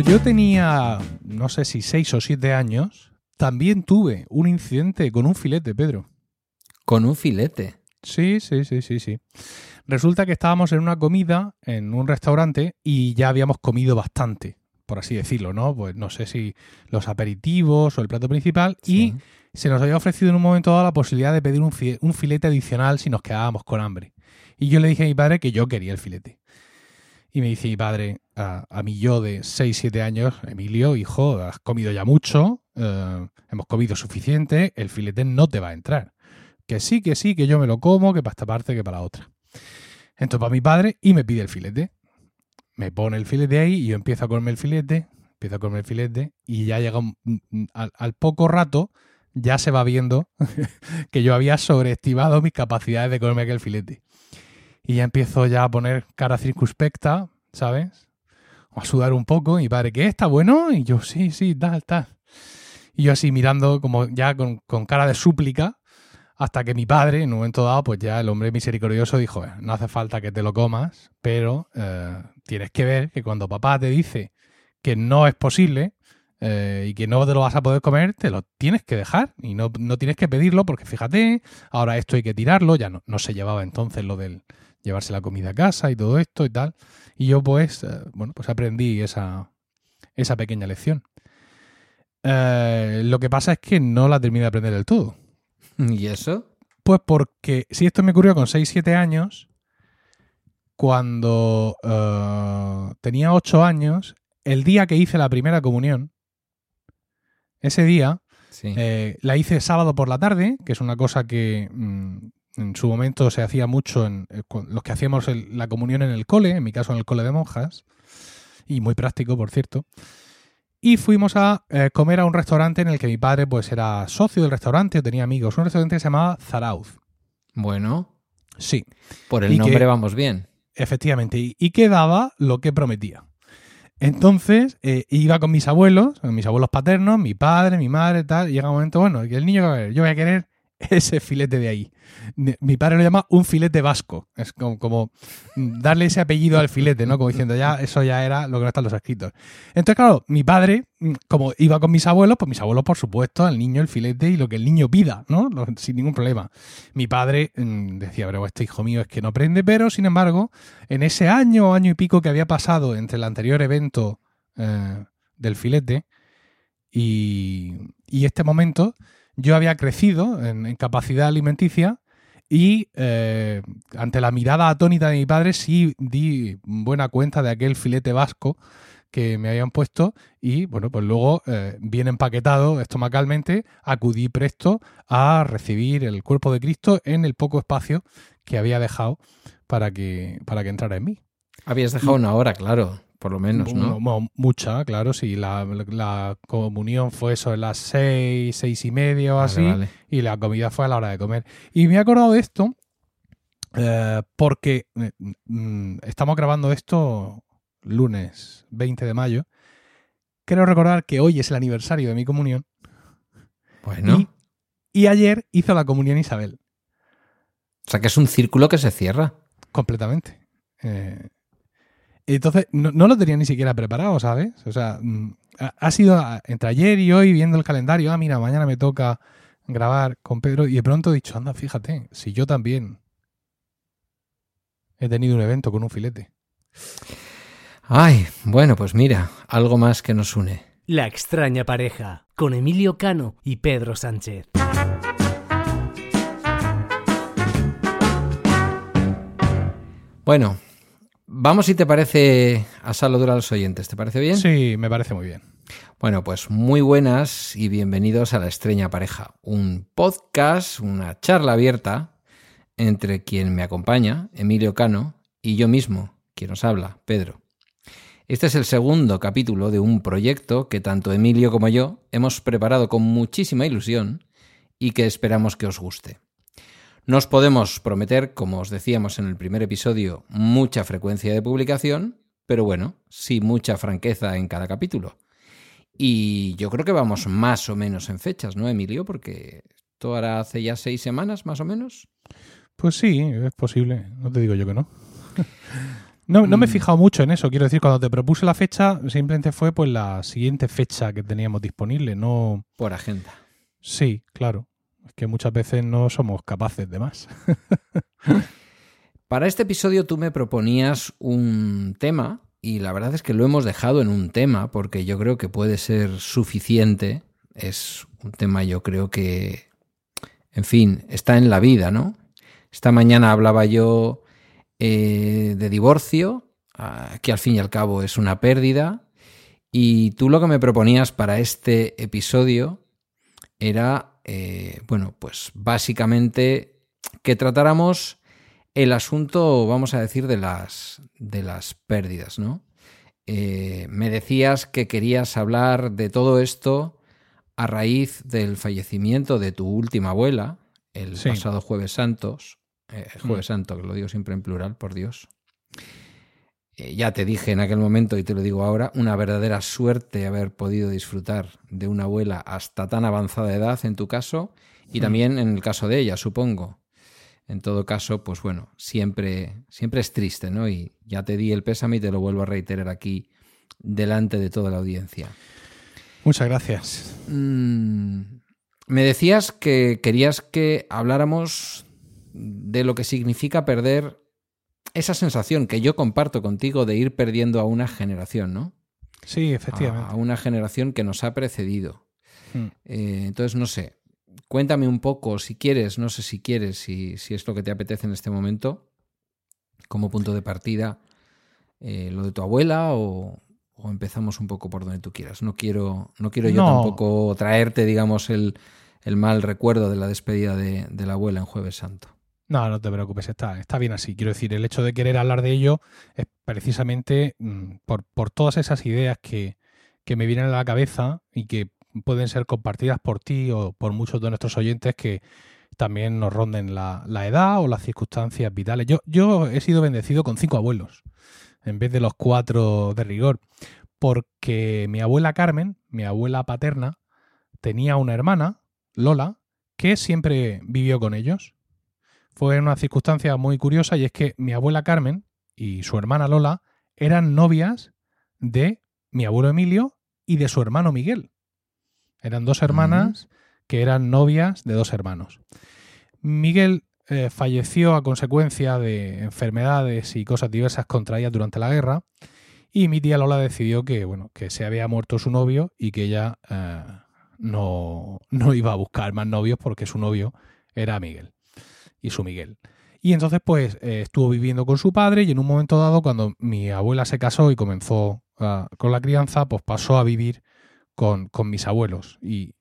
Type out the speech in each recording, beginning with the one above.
Cuando yo tenía, no sé si 6 o 7 años, también tuve un incidente con un filete, Pedro. Con un filete. Sí, sí, sí, sí, sí. Resulta que estábamos en una comida en un restaurante y ya habíamos comido bastante, por así decirlo, ¿no? Pues no sé si los aperitivos o el plato principal y se nos había ofrecido en un momento dado la posibilidad de pedir un, un filete adicional si nos quedábamos con hambre. Y yo le dije a mi padre que yo quería el filete. Y me dice mi padre, a, mí yo de 6, 7 años, Emilio, hijo, has comido ya mucho, eh, hemos comido suficiente, el filete no te va a entrar. Que sí, que sí, que yo me lo como, que para esta parte, que para la otra. Entonces para mi padre y me pide el filete. Me pone el filete ahí y yo empiezo a comerme el filete, empiezo a comerme el filete y ya llega al, al poco rato ya se va viendo que yo había sobreestimado mis capacidades de comerme aquel filete. Y ya empiezo ya a poner cara circunspecta, ¿sabes? a sudar un poco. Y padre, ¿qué? ¿Está bueno? Y yo, sí, sí, tal, tal. Y yo así mirando como ya con, cara de súplica, hasta que mi padre, en un momento dado, pues ya el hombre misericordioso dijo, eh, no hace falta que te lo comas, pero eh, tienes que ver que cuando papá te dice que no es posible eh, y que no te lo vas a poder comer, te lo tienes que dejar y no, no, tienes que pedirlo porque fíjate, ahora esto hay que tirarlo, ya no, no se llevaba entonces lo del llevarse la comida a casa y todo esto y tal. Y yo pues, eh, bueno, pues aprendí esa, esa pequeña lección. Eh, lo que pasa es que no la terminé de aprender del todo. ¿Y eso? Pues porque si esto me ocurrió con 6-7 años, cuando eh, tenía 8 años, el día que hice la primera comunión, ese día, la hice sábado por la tarde, que es una cosa que mm, en su momento se hacía mucho en eh, los que hacíamos la comunión en el cole, en mi caso en el cole de monjas, y muy práctico, por cierto. Y fuimos a eh, comer a un restaurante en el que mi padre pues era socio del restaurante o tenía amigos. Un restaurante que se llamaba Zarauz. Bueno. Sí. Por el nombre vamos bien. Efectivamente. Y, que daba lo que prometía. Entonces, eh, iba con mis abuelos, con mis abuelos paternos, mi padre, mi madre, tal. Y llega un momento, bueno, que el niño yo voy a querer ese filete de ahí. Mi padre lo llama un filete vasco. Es como, darle ese apellido al filete, ¿no? Como diciendo, ya, eso ya era lo que no están los escritos. Entonces, claro, mi padre, como iba con mis abuelos, pues mis abuelos, por supuesto, al niño el filete y lo que el niño pida, ¿no? Sin ningún problema. Mi padre mm, decía, pero este hijo mío es que no aprende, pero sin embargo, en ese año o año y pico que había pasado entre el anterior evento eh, del filete y, y este momento, yo había crecido en, capacidad alimenticia y eh, ante la mirada atónita de mi padre sí di buena cuenta de aquel filete vasco que me habían puesto y bueno, pues luego, eh, bien empaquetado estomacalmente, acudí presto a recibir el cuerpo de Cristo en el poco espacio que había dejado para que, para que entrara en mí. Habías dejado una hora, claro. Por lo menos, ¿no? Mucha, claro, sí. La, comunión fue eso en las seis, seis y media o así, y la comida fue a la hora de comer. Y me he acordado de esto eh, porque eh, mm, estamos grabando esto lunes 20 de mayo. Quiero recordar que hoy es el aniversario de mi comunión. Bueno. Y, ayer hizo la comunión Isabel. O sea que es un círculo que se cierra. Completamente. Eh, entonces, no, lo tenía ni siquiera preparado, ¿sabes? O sea, mm, ha, sido entre ayer y hoy viendo el calendario, ah, mira, mañana me toca grabar con Pedro y de pronto he dicho, anda, fíjate, si yo también he tenido un evento con un filete. Ay, bueno, pues mira, algo más que nos une. La extraña pareja, con Emilio Cano y Pedro Sánchez. Bueno, Vamos, si te parece, a saludar a los oyentes. ¿Te parece bien? Sí, me parece muy bien. Bueno, pues muy buenas y bienvenidos a La Estreña Pareja, un podcast, una charla abierta entre quien me acompaña, Emilio Cano, y yo mismo, quien os habla, Pedro. Este es el segundo capítulo de un proyecto que tanto Emilio como yo hemos preparado con muchísima ilusión y que esperamos que os guste. Nos podemos prometer, como os decíamos en el primer episodio, mucha frecuencia de publicación, pero bueno, sí mucha franqueza en cada capítulo. Y yo creo que vamos más o menos en fechas, ¿no, Emilio? Porque esto hará hace ya seis semanas, más o menos. Pues sí, es posible. No te digo yo que no. No, no me he Mm. fijado mucho en eso. Quiero decir, cuando te propuse la fecha, simplemente fue pues la siguiente fecha que teníamos disponible. No. Por agenda. Sí, claro. Que muchas veces no somos capaces de más. Para este episodio tú me proponías un tema y la verdad es que lo hemos dejado en un tema porque yo creo que puede ser suficiente. Es un tema yo creo que, en fin, está en la vida, ¿no? Esta mañana hablaba yo eh, de divorcio, ah, que al fin y al cabo es una pérdida, y tú lo que me proponías para este episodio era, eh, bueno, pues básicamente que tratáramos el asunto, vamos a decir, de las, de las pérdidas, ¿no? Eh, me decías que querías hablar de todo esto a raíz del fallecimiento de tu última abuela, el Sí. pasado jueves santos, eh, jueves Mm. santo, que lo digo siempre en plural, por Dios. Eh, ya te dije en aquel momento y te lo digo ahora, una verdadera suerte haber podido disfrutar de una abuela hasta tan avanzada edad en tu caso y Mm. también en el caso de ella, supongo. En todo caso, pues bueno, siempre, siempre es triste, ¿no? Y ya te di el pésame y te lo vuelvo a reiterar aquí delante de toda la audiencia. Muchas gracias. Mm, me decías que querías que habláramos de lo que significa perder esa sensación que yo comparto contigo de ir perdiendo a una generación, ¿no? Sí, efectivamente. a una generación que nos ha precedido. Mm. Eh, entonces, no sé, cuéntame un poco, si quieres, no sé si quieres, si, si es lo que te apetece en este momento, como punto de partida, eh, lo de tu abuela o, o empezamos un poco por donde tú quieras. No quiero, no quiero yo No. tampoco traerte, digamos, el, el mal recuerdo de la despedida de, de la abuela en Jueves Santo. No, no te preocupes, está, está bien así. Quiero decir, el hecho de querer hablar de ello es precisamente mm, por, por todas esas ideas que, que me vienen a la cabeza y que pueden ser compartidas por ti o por muchos de nuestros oyentes que también nos ronden la, la edad o las circunstancias vitales. Yo, yo he sido bendecido con cinco abuelos en vez de los cuatro de rigor, porque mi abuela Carmen, mi abuela paterna, tenía una hermana, Lola, que siempre vivió con ellos fue una circunstancia muy curiosa y es que mi abuela Carmen y su hermana Lola eran novias de mi abuelo Emilio y de su hermano Miguel. Eran dos hermanas que eran novias de dos hermanos. Miguel eh, falleció a consecuencia de enfermedades y cosas diversas contraídas durante la guerra y mi tía Lola decidió que, bueno, que se había muerto su novio y que ella eh, no, no iba a buscar más novios porque su novio era Miguel y su Miguel. Y entonces, pues, eh, estuvo viviendo con su padre y en un momento dado, cuando mi abuela se casó y comenzó ah, con la crianza, pues pasó a vivir con, con mis abuelos. Y,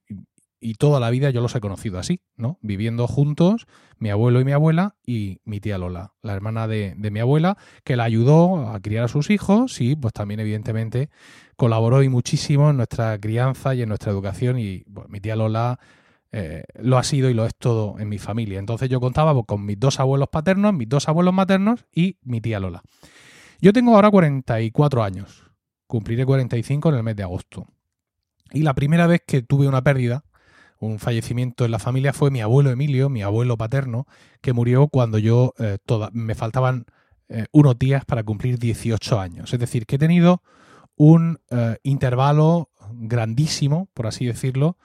y toda la vida yo los he conocido así, ¿no? Viviendo juntos, mi abuelo y mi abuela y mi tía Lola, la hermana de, de mi abuela, que la ayudó a criar a sus hijos y pues también evidentemente colaboró y muchísimo en nuestra crianza y en nuestra educación y mi tía Lola eh, lo ha sido y lo es todo en mi familia. Entonces yo contaba pues, con mis dos abuelos paternos, mis dos abuelos maternos y mi tía Lola. Yo tengo ahora 44 años, cumpliré 45 en el mes de agosto. Y la primera vez que tuve una pérdida, un fallecimiento en la familia, fue mi abuelo Emilio, mi abuelo paterno, que murió cuando yo eh, toda, me faltaban eh, unos días para cumplir 18 años. Es decir, que he tenido un intervalo grandísimo, por así decirlo,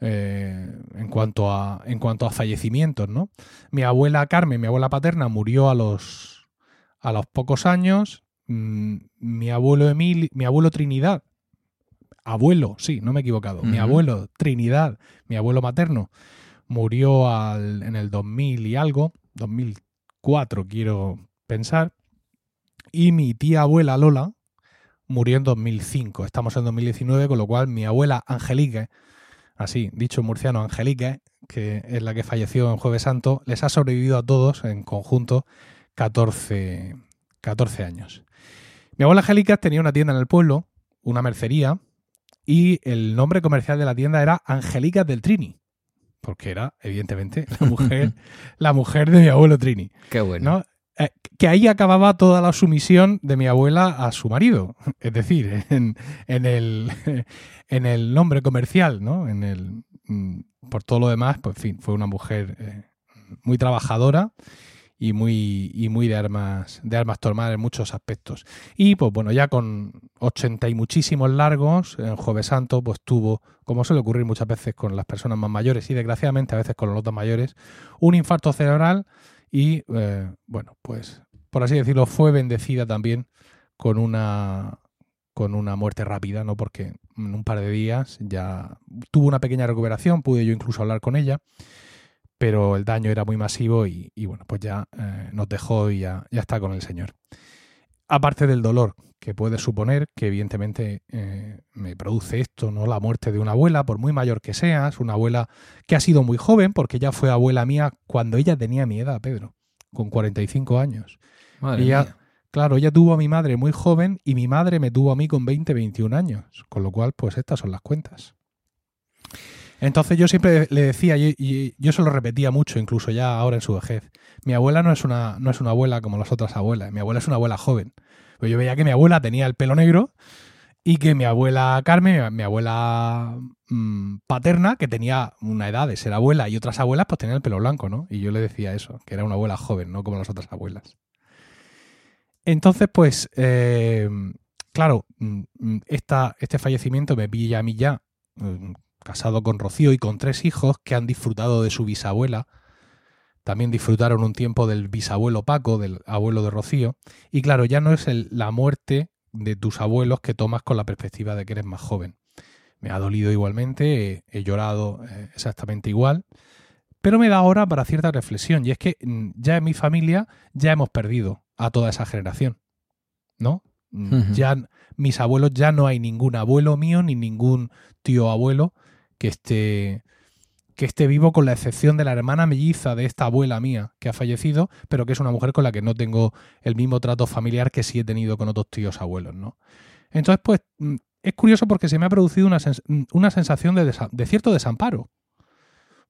eh, en, cuanto a, en cuanto a fallecimientos, ¿no? Mi abuela Carmen, mi abuela paterna, murió a los, a los pocos años. Mm, mi abuelo Emil, mi abuelo Trinidad, abuelo, sí, no me he equivocado. Mi abuelo Trinidad, mi abuelo materno, murió al- en el 2000 y algo, 2004 quiero pensar. Y mi tía abuela Lola murió en 2005. Estamos en 2019, con lo cual mi abuela Angelique, así dicho murciano Angelique, que es la que falleció en Jueves Santo, les ha sobrevivido a todos en conjunto 14, 14 años. Mi abuela Angélica tenía una tienda en el pueblo, una mercería, y el nombre comercial de la tienda era Angélica del Trini, porque era, evidentemente, la mujer, la mujer de mi abuelo Trini. Qué bueno. ¿no? Eh, que ahí acababa toda la sumisión de mi abuela a su marido. Es decir, en, en el, en el nombre comercial, ¿no? En el, mm, por todo lo demás, pues en fin, fue una mujer eh, muy trabajadora y muy, y muy de armas, de armas tomar en muchos aspectos. Y pues bueno, ya con 80 y muchísimos largos, en Jueves Santo, pues tuvo, como suele ocurrir muchas veces con las personas más mayores y desgraciadamente a veces con los otros mayores, un infarto cerebral y eh, bueno, pues por así decirlo, fue bendecida también con una con una muerte rápida, ¿no? Porque en un par de días ya tuvo una pequeña recuperación, pude yo incluso hablar con ella, pero el daño era muy masivo y, bueno, pues ya eh, nos dejó y ya, ya, está con el Señor. Aparte del dolor que puede suponer, que evidentemente eh, me produce esto, ¿no? La muerte de una abuela, por muy mayor que seas, una abuela que ha sido muy joven, porque ella fue abuela mía cuando ella tenía mi edad, Pedro, con 45 años. Madre mía. Claro, ella tuvo a mi madre muy joven y mi madre me tuvo a mí con 20, 21 años. Con lo cual, pues estas son las cuentas. Entonces yo siempre le decía, y yo se lo repetía mucho, incluso ya ahora en su vejez, mi abuela no es una, no es una abuela como las otras abuelas, mi abuela es una abuela joven. Yo veía que mi abuela tenía el pelo negro y que mi abuela Carmen, mi abuela mm, paterna, que tenía una edad de ser abuela y otras abuelas, pues tenían el pelo blanco, ¿no? Y yo le decía eso, que era una abuela joven, no como las otras abuelas. Entonces, pues, eh, claro, mm, mm, este fallecimiento me pilla a mí ya, casado con Rocío y con tres hijos que han disfrutado de su bisabuela. También disfrutaron un tiempo del bisabuelo Paco, del abuelo de Rocío. Y claro, ya no es la muerte de tus abuelos que tomas con la perspectiva de que eres más joven. Me ha dolido igualmente, he, llorado eh, exactamente igual, pero me da hora para cierta reflexión. Y es que ya en mi familia ya hemos perdido a toda esa generación, ¿no? Mm, ya mis abuelos, ya no hay ningún abuelo mío ni ningún tío abuelo que esté que esté vivo con la excepción de la hermana melliza de esta abuela mía que ha fallecido, pero que es una mujer con la que no tengo el mismo trato familiar que sí he tenido con otros tíos abuelos, ¿no? Entonces, pues, mm, es curioso porque se me ha producido una, una sensación de, de cierto desamparo.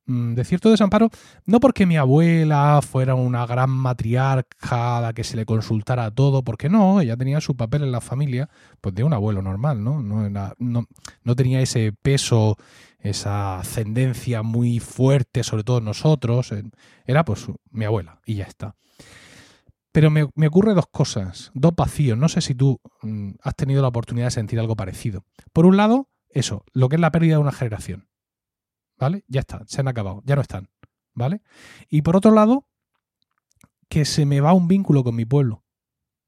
Mm, de cierto desamparo, no porque mi abuela fuera una gran matriarca a la que se le consultara todo, porque no, ella tenía su papel en la familia, pues de un abuelo normal, ¿no? No, tenía ese peso, esa ascendencia muy fuerte, sobre todo nosotros, era pues mi abuela, y ya está. Pero me, me ocurre dos cosas, dos vacíos, no sé si tú mm, has tenido la oportunidad de sentir algo parecido. Por un lado, eso, lo que es la pérdida de una generación ¿vale? Ya está, se han acabado, ya no están, ¿vale? Y por otro lado, que se me va un vínculo con mi pueblo,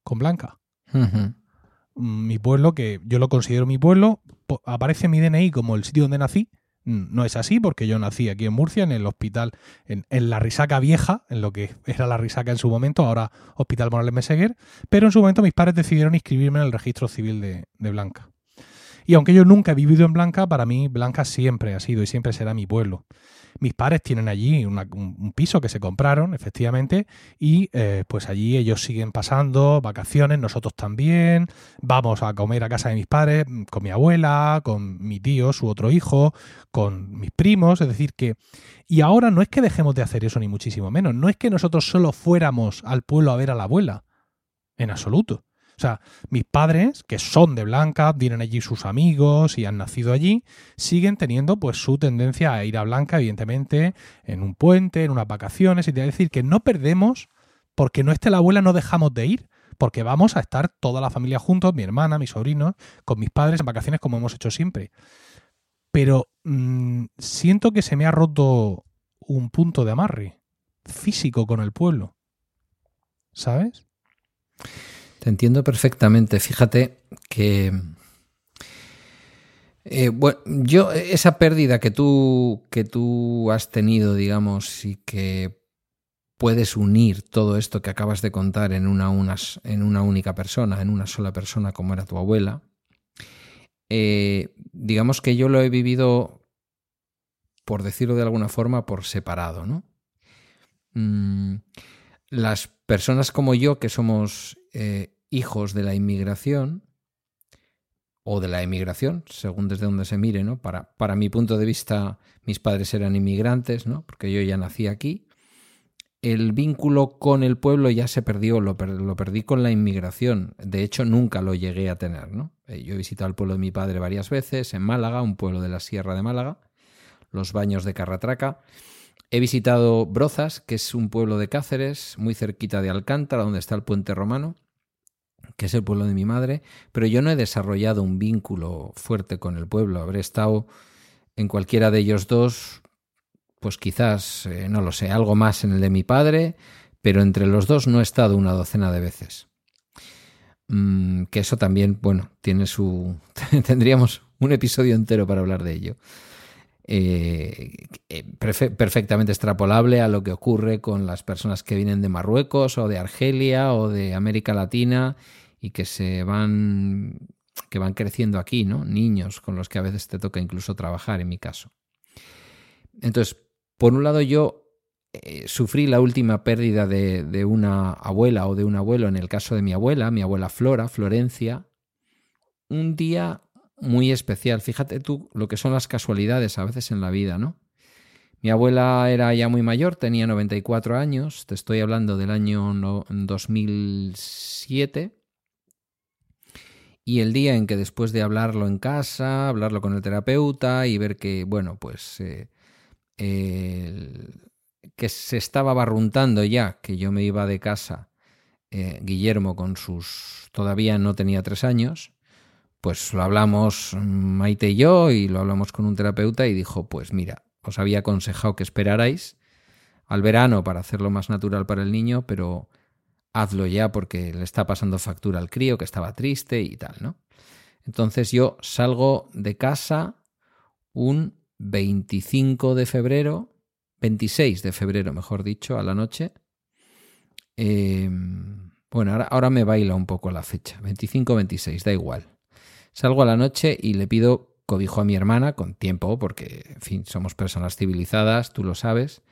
con Blanca. Mm, mi pueblo, que yo lo considero mi pueblo, aparece mi DNI como el sitio donde nací. Mm, no es así, porque yo nací aquí en Murcia, en el hospital, en, la Risaca Vieja, en lo que era la Risaca en su momento, ahora Hospital Morales Meseguer, pero en su momento mis padres decidieron inscribirme en el registro civil de Blanca. Y aunque yo nunca he vivido en Blanca, para mí Blanca siempre ha sido y siempre será mi pueblo. Mis padres tienen allí un, piso que se compraron, efectivamente, y eh, pues allí ellos siguen pasando vacaciones, nosotros también, vamos a comer a casa de mis padres, mm, con mi abuela, con mi tío, su otro hijo, con mis primos, es decir que... Y ahora no es que dejemos de hacer eso, ni muchísimo menos, no es que nosotros solo fuéramos al pueblo a ver a la abuela, en absoluto. O sea, mis padres, que son de Blanca, tienen allí sus amigos y han nacido allí, siguen teniendo pues su tendencia a ir a Blanca, evidentemente, en un puente, en unas vacaciones, y te voy a decir que no perdemos, porque no esté la abuela, no dejamos de ir, porque vamos a estar toda la familia juntos, mi hermana, mis sobrinos, con mis padres en vacaciones como hemos hecho siempre. Pero mm, siento que se me ha roto un punto de amarre físico con el pueblo. ¿Sabes? Te entiendo perfectamente. Fíjate que. Eh, bueno, yo, esa pérdida que tú, que tú has tenido, digamos, y que puedes unir todo esto que acabas de contar en una, en una única persona, en una sola persona, como era tu abuela, eh, digamos que yo lo he vivido, por decirlo de alguna forma, por separado, ¿no? Mm, las personas como yo, que somos eh, hijos de la inmigración o de la emigración, según desde donde se mire, ¿no? Para, para mi punto de vista, mis padres eran inmigrantes, ¿no? Porque yo ya nací aquí. El vínculo con el pueblo ya se perdió, lo, lo perdí con la inmigración. De hecho, nunca lo llegué a tener, ¿no? Eh, yo he visitado el pueblo de mi padre varias veces, en Málaga, un pueblo de la Sierra de Málaga, los baños de Carratraca. He visitado Brozas, que es un pueblo de Cáceres, muy cerquita de Alcántara, donde está el puente romano, que es el pueblo de mi madre, pero yo no he desarrollado un vínculo fuerte con el pueblo. Habré estado en cualquiera de ellos dos, pues quizás, eh, no lo sé, algo más en el de mi padre, pero entre los dos no he estado una docena de veces. Mm, que eso también, bueno, tiene su... tendríamos un episodio entero para hablar de ello. Eh, eh, perfectamente extrapolable a lo que ocurre con las personas que vienen de Marruecos o de Argelia o de América Latina y que se van que van creciendo aquí, ¿no? Niños con los que a veces te toca incluso trabajar, en mi caso. Entonces, por un lado yo eh, sufrí la última pérdida de, de, una abuela o de un abuelo, en el caso de mi abuela, mi abuela Flora, Florencia, un día muy especial. Fíjate tú lo que son las casualidades a veces en la vida, ¿no? Mi abuela era ya muy mayor, tenía 94 años, te estoy hablando del año 2007. Y el día en que después de hablarlo en casa, hablarlo con el terapeuta y ver que, bueno, pues eh, que se estaba barruntando ya, que yo me iba de casa, eh, Guillermo con sus... todavía no tenía tres años, pues lo hablamos Maite y yo y lo hablamos con un terapeuta y dijo, pues mira, os había aconsejado que esperarais al verano para hacerlo más natural para el niño, pero hazlo ya porque le está pasando factura al crío que estaba triste y tal, ¿no? Entonces yo salgo de casa un 25 de febrero, 26 de febrero, mejor dicho, a la noche. Em, bueno, ahora, ahora me baila un poco la fecha, 25-26, da igual. Salgo a la noche y le pido cobijo a mi hermana con tiempo, porque, en fin, somos personas civilizadas, tú lo sabes,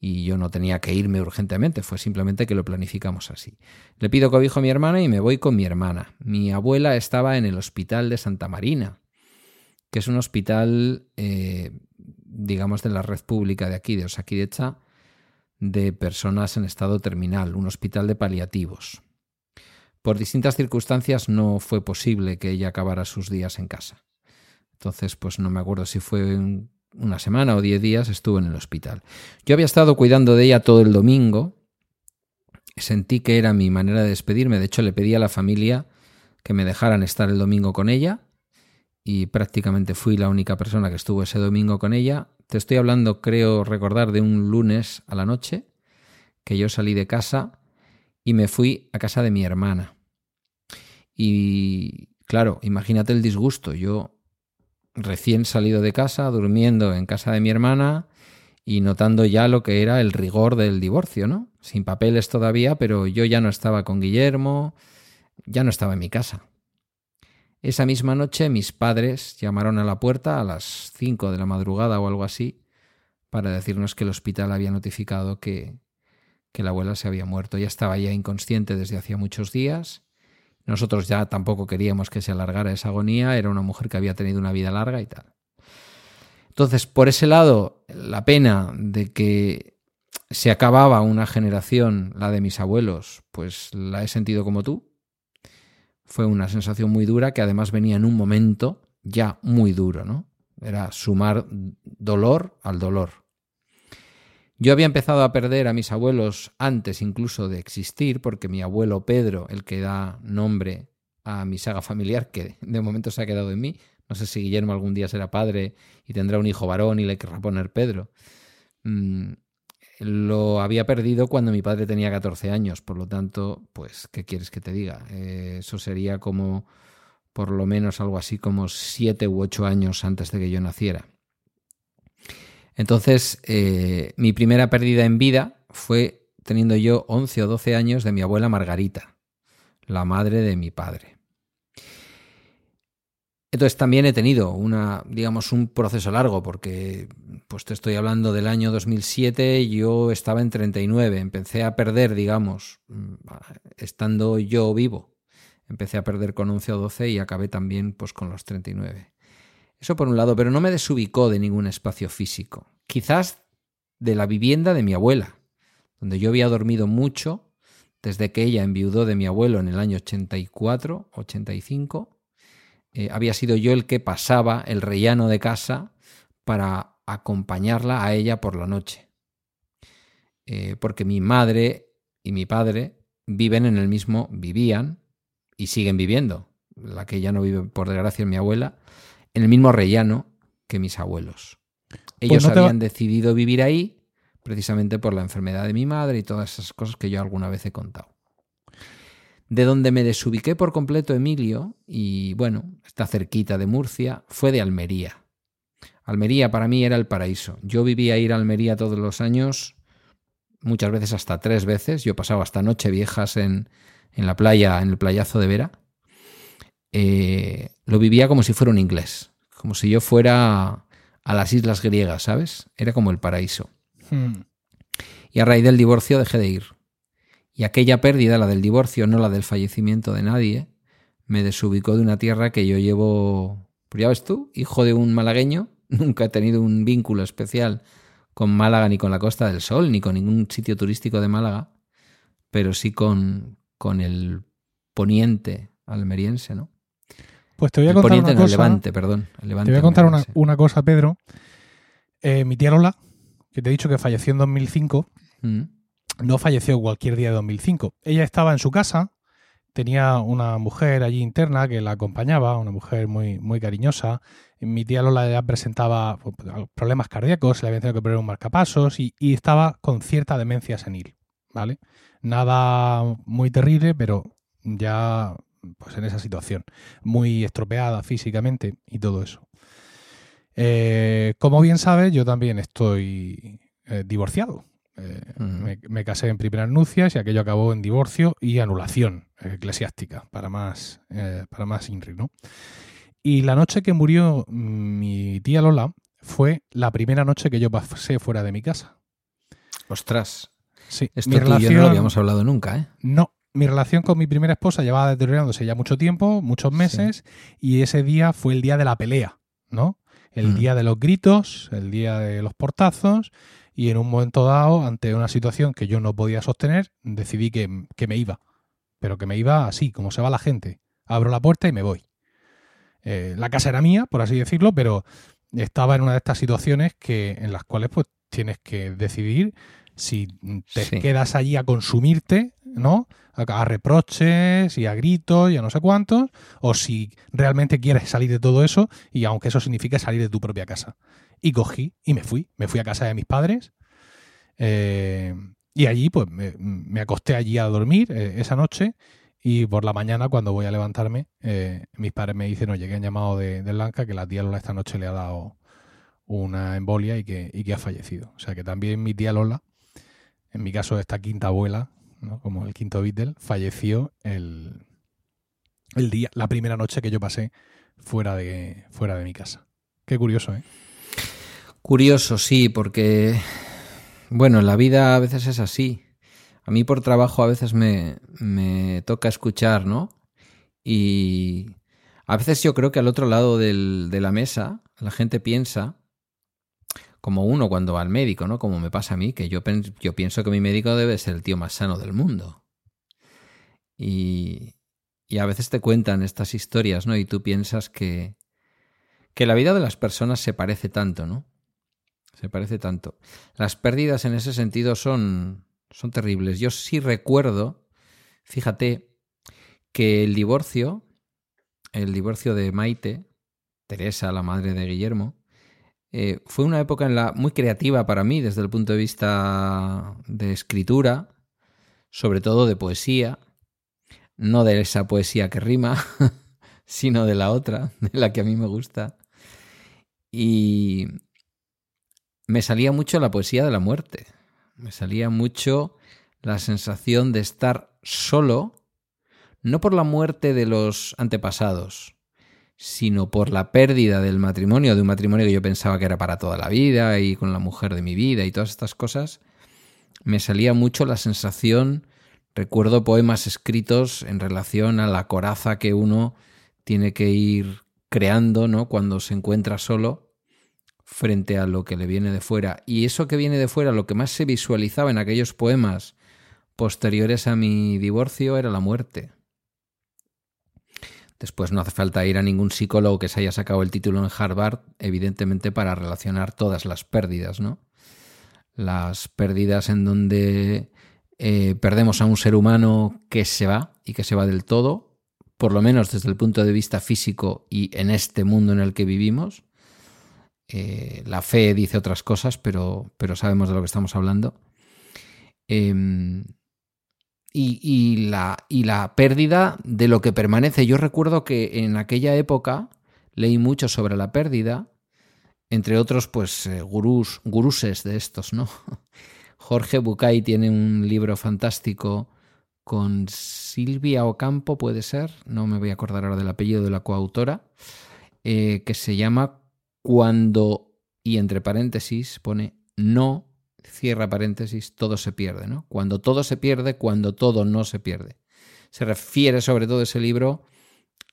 y yo no tenía que irme urgentemente, fue simplemente que lo planificamos así. Le pido cobijo a mi hermana y me voy con mi hermana. Mi abuela estaba en el hospital de Santa Marina, que es un hospital, eh, digamos, de la red pública de aquí, de Osakidecha, de personas en estado terminal, un hospital de paliativos. Por distintas circunstancias no fue posible que ella acabara sus días en casa. Entonces, pues no me acuerdo si fue una semana o diez días estuvo en el hospital. Yo había estado cuidando de ella todo el domingo. Sentí que era mi manera de despedirme. De hecho, le pedí a la familia que me dejaran estar el domingo con ella. Y prácticamente fui la única persona que estuvo ese domingo con ella. Te estoy hablando, creo recordar, de un lunes a la noche, que yo salí de casa y me fui a casa de mi hermana. Y claro, imagínate el disgusto. Yo recién salido de casa, durmiendo en casa de mi hermana y notando ya lo que era el rigor del divorcio, ¿no? Sin papeles todavía, pero yo ya no estaba con Guillermo, ya no estaba en mi casa. Esa misma noche mis padres llamaron a la puerta a las 5 de la madrugada o algo así para decirnos que el hospital había notificado que, que la abuela se había muerto. Ya estaba ya inconsciente desde hacía muchos días. Nosotros ya tampoco queríamos que se alargara esa agonía. Era una mujer que había tenido una vida larga y tal. Entonces, por ese lado, la pena de que se acababa una generación, la de mis abuelos, pues la he sentido como tú. Fue una sensación muy dura que además venía en un momento ya muy duro, ¿no? Era sumar dolor al dolor. Yo había empezado a perder a mis abuelos antes incluso de existir, porque mi abuelo Pedro, el que da nombre a mi saga familiar, que de momento se ha quedado en mí, no sé si Guillermo algún día será padre y tendrá un hijo varón y le querrá poner Pedro. Mm, lo había perdido cuando mi padre tenía 14 años, por lo tanto, pues, ¿qué quieres que te diga? Eh, eso sería como por lo menos algo así como 7 u 8 años antes de que yo naciera. Entonces, eh, mi primera pérdida en vida fue teniendo yo 11 o 12 años de mi abuela Margarita, la madre de mi padre. Entonces también he tenido una, digamos, un proceso largo, porque pues te estoy hablando del año 2007, yo estaba en 39, empecé a perder, digamos, mm, estando yo vivo, empecé a perder con 11 o 12 y acabé también pues con los 39. Eso por un lado, pero no me desubicó de ningún espacio físico. Quizás de la vivienda de mi abuela, donde yo había dormido mucho desde que ella enviudó de mi abuelo en el año 84, 85. Eh, había sido yo el que pasaba el rellano de casa para acompañarla a ella por la noche. eh, porque mi madre y mi padre viven en el mismo, vivían y siguen viviendo, la que ya no vive por desgracia mi abuela, en el mismo rellano que mis abuelos. Ellos no te va- habían decidido vivir ahí precisamente por la enfermedad de mi madre y todas esas cosas que yo alguna vez he contado. De donde me desubiqué por completo Emilio, y bueno, está cerquita de Murcia, fue de Almería. Almería para mí era el paraíso. Yo vivía a ir a Almería todos los años, muchas veces hasta tres veces. Yo pasaba hasta noche viejas en, en la playa, en el playazo de Vera. Eh, lo vivía como si fuera un inglés, como si yo fuera a las islas griegas, ¿sabes? Era como el paraíso. Hmm. Y a raíz del divorcio dejé de ir. Y aquella pérdida, la del divorcio, no la del fallecimiento de nadie, me desubicó de una tierra que yo llevo, pues ya ves tú, hijo de un malagueño, nunca he tenido un vínculo especial con Málaga ni con la Costa del Sol, ni con ningún sitio turístico de Málaga, pero sí con, con el poniente almeriense, ¿no? Pues te voy a el contar una cosa. levante, perdón. levante Te voy a contar una, una cosa, Pedro. Eh, mi tía Lola, que te he dicho que falleció en 2005, Mm, no falleció cualquier día de 2005. Ella estaba en su casa, tenía una mujer allí interna que la acompañaba, una mujer muy, muy cariñosa. Mi tía Lola ya presentaba pues, problemas cardíacos, le habían tenido que poner un marcapasos y, y estaba con cierta demencia senil, ¿vale? Nada muy terrible, pero ya pues en esa situación, muy estropeada físicamente y todo eso. Eh, como bien sabes, yo también estoy eh, divorciado. Eh, me, me casé en primeras nupcias y aquello acabó en divorcio y anulación eclesiástica, para más, para más INRI, ¿no? Y la noche que murió mi tía Lola fue la primera noche que yo pasé fuera de mi casa. Ostras, Sí, esto mi tú y yo no lo habíamos hablado nunca, ¿eh? no, mi relación con mi primera esposa llevaba deteriorándose ya mucho tiempo, muchos meses, y ese día fue el día de la pelea, ¿no? El Mm. día de los gritos, el día de los portazos, y en un momento dado, ante una situación que yo no podía sostener, decidí que, que me iba, pero que me iba así, como se va la gente. Abro la puerta y me voy. Eh, la casa era mía, por así decirlo, pero estaba en una de estas situaciones que, en las cuales pues tienes que decidir si te Sí. quedas allí a consumirte, ¿no? A, reproches y a gritos y a no sé cuántos, o si realmente quieres salir de todo eso y aunque eso signifique salir de tu propia casa. Y cogí y me fui, me fui a casa de mis padres eh, y allí pues me, me acosté allí a dormir eh, esa noche y por la mañana cuando voy a levantarme eh, mis padres me dicen, oye, que han llamado de, de Lanca que la tía Lola esta noche le ha dado una embolia y que, y que ha fallecido. O sea que también mi tía Lola, en mi caso esta quinta abuela, ¿no? como el quinto Beatle, falleció el, el día, la primera noche que yo pasé fuera de, fuera de mi casa. Qué curioso, ¿eh? Curioso, sí, porque, bueno, la vida a veces es así. A mí por trabajo a veces me, me toca escuchar, ¿no? Y a veces yo creo que al otro lado del- de la mesa la gente piensa, como uno cuando va al médico, ¿no? Como me pasa a mí, que yo, yo pienso que mi médico debe ser el tío más sano del mundo. Y, y a veces te cuentan estas historias, ¿no? Y tú piensas que, que la vida de las personas se parece tanto, ¿no? Se parece tanto. Las pérdidas en ese sentido son, son terribles. Yo sí recuerdo, fíjate, que el divorcio, el divorcio de Maite, Teresa, la madre de Guillermo, eh, fue una época en la, muy creativa para mí desde el punto de vista de escritura, sobre todo de poesía, no de esa poesía que rima, sino de la otra, de la que a mí me gusta. Y me salía mucho la poesía de la muerte, me salía mucho la sensación de estar solo, no por la muerte de los antepasados, sino por la pérdida del matrimonio, de un matrimonio que yo pensaba que era para toda la vida y con la mujer de mi vida y todas estas cosas, me salía mucho la sensación, recuerdo poemas escritos en relación a la coraza que uno tiene que ir creando, ¿no? Cuando se encuentra solo frente a lo que le viene de fuera. Y eso que viene de fuera, lo que más se visualizaba en aquellos poemas posteriores a mi divorcio era la muerte. Después no hace falta ir a ningún psicólogo que se haya sacado el título en Harvard, evidentemente para relacionar todas las pérdidas, ¿no? las pérdidas en donde eh, perdemos a un ser humano que se va y que se va del todo, por lo menos desde el punto de vista físico y en este mundo en el que vivimos. Eh, la fe dice otras cosas, pero, pero sabemos de lo que estamos hablando. Em, y, la, y la pérdida de lo que permanece. Yo recuerdo que en aquella época leí mucho sobre la pérdida, entre otros, pues, eh, gurús, guruses de estos, ¿no? Jorge Bucay tiene un libro fantástico con Silvia Ocampo, puede ser, no me voy a acordar ahora del apellido de la coautora, eh, que se llama Cuando, y entre paréntesis pone no, cierra paréntesis, todo se pierde, ¿no? Cuando todo se pierde, cuando todo no se pierde. Se refiere sobre todo ese libro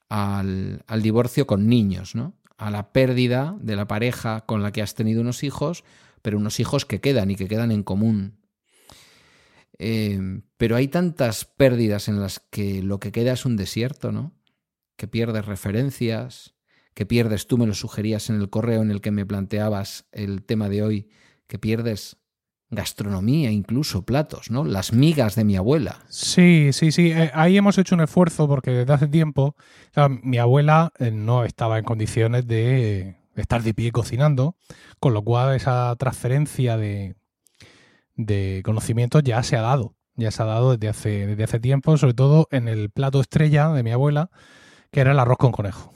al, al divorcio con niños, ¿no? A la pérdida de la pareja con la que has tenido unos hijos, pero unos hijos que quedan y que quedan en común. Eh, pero hay tantas pérdidas en las que lo que queda es un desierto, ¿no? Que pierdes referencias, que pierdes, tú me lo sugerías en el correo en el que me planteabas el tema de hoy, que pierdes gastronomía, incluso platos, ¿no? Las migas de mi abuela. Sí, sí, sí. Eh, ahí hemos hecho un esfuerzo porque desde hace tiempo mi abuela eh, no estaba en condiciones de estar de pie cocinando, con lo cual esa transferencia de, de conocimientos ya se ha dado. Ya se ha dado desde hace, desde hace tiempo, sobre todo en el plato estrella de mi abuela, que era el arroz con conejo.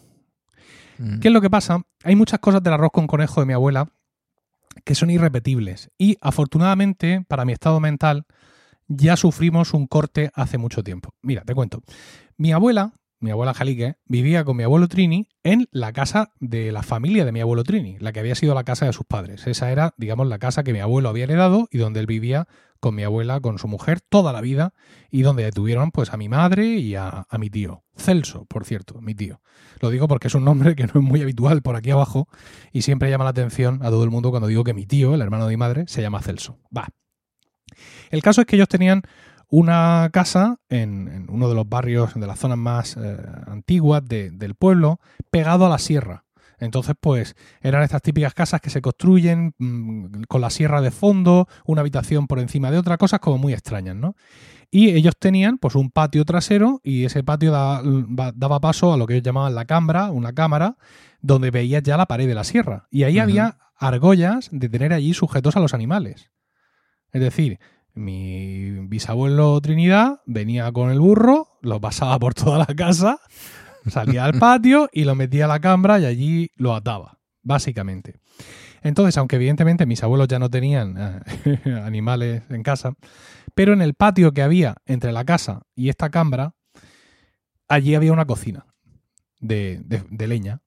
Mm. ¿Qué es lo que pasa? Hay muchas cosas del arroz con conejo de mi abuela que son irrepetibles. Y afortunadamente, para mi estado mental, ya sufrimos un corte hace mucho tiempo. Mira, te cuento. Mi abuela, mi abuela Jalique, vivía con mi abuelo Trini en la casa de la familia de mi abuelo Trini, la que había sido la casa de sus padres. Esa era, digamos, la casa que mi abuelo había heredado y donde él vivía con mi abuela, con su mujer, toda la vida, y donde detuvieron pues a mi madre y a, a mi tío. Celso, por cierto, mi tío. Lo digo porque es un nombre que no es muy habitual por aquí abajo y siempre llama la atención a todo el mundo cuando digo que mi tío, el hermano de mi madre, se llama Celso. Va. El caso es que ellos tenían una casa en, uno de los barrios, de las zonas más eh, antiguas del pueblo, pegado a la sierra. Entonces, pues eran estas típicas casas que se construyen mm, con la sierra de fondo, una habitación por encima de otra, cosas como muy extrañas, ¿no? Y ellos tenían pues un patio trasero y ese patio daba paso a lo que ellos llamaban la cámara, una cámara, donde veías ya la pared de la sierra. Y ahí había argollas de tener allí sujetos a los animales. Es decir, mi bisabuelo Trinidad venía con el burro, lo pasaba por toda la casa Salía al patio y lo metía a la cámara y allí lo ataba, básicamente. Entonces, aunque evidentemente mis abuelos ya no tenían eh, animales en casa, pero en el patio que había entre la casa y esta cámara, allí había una cocina de, leña.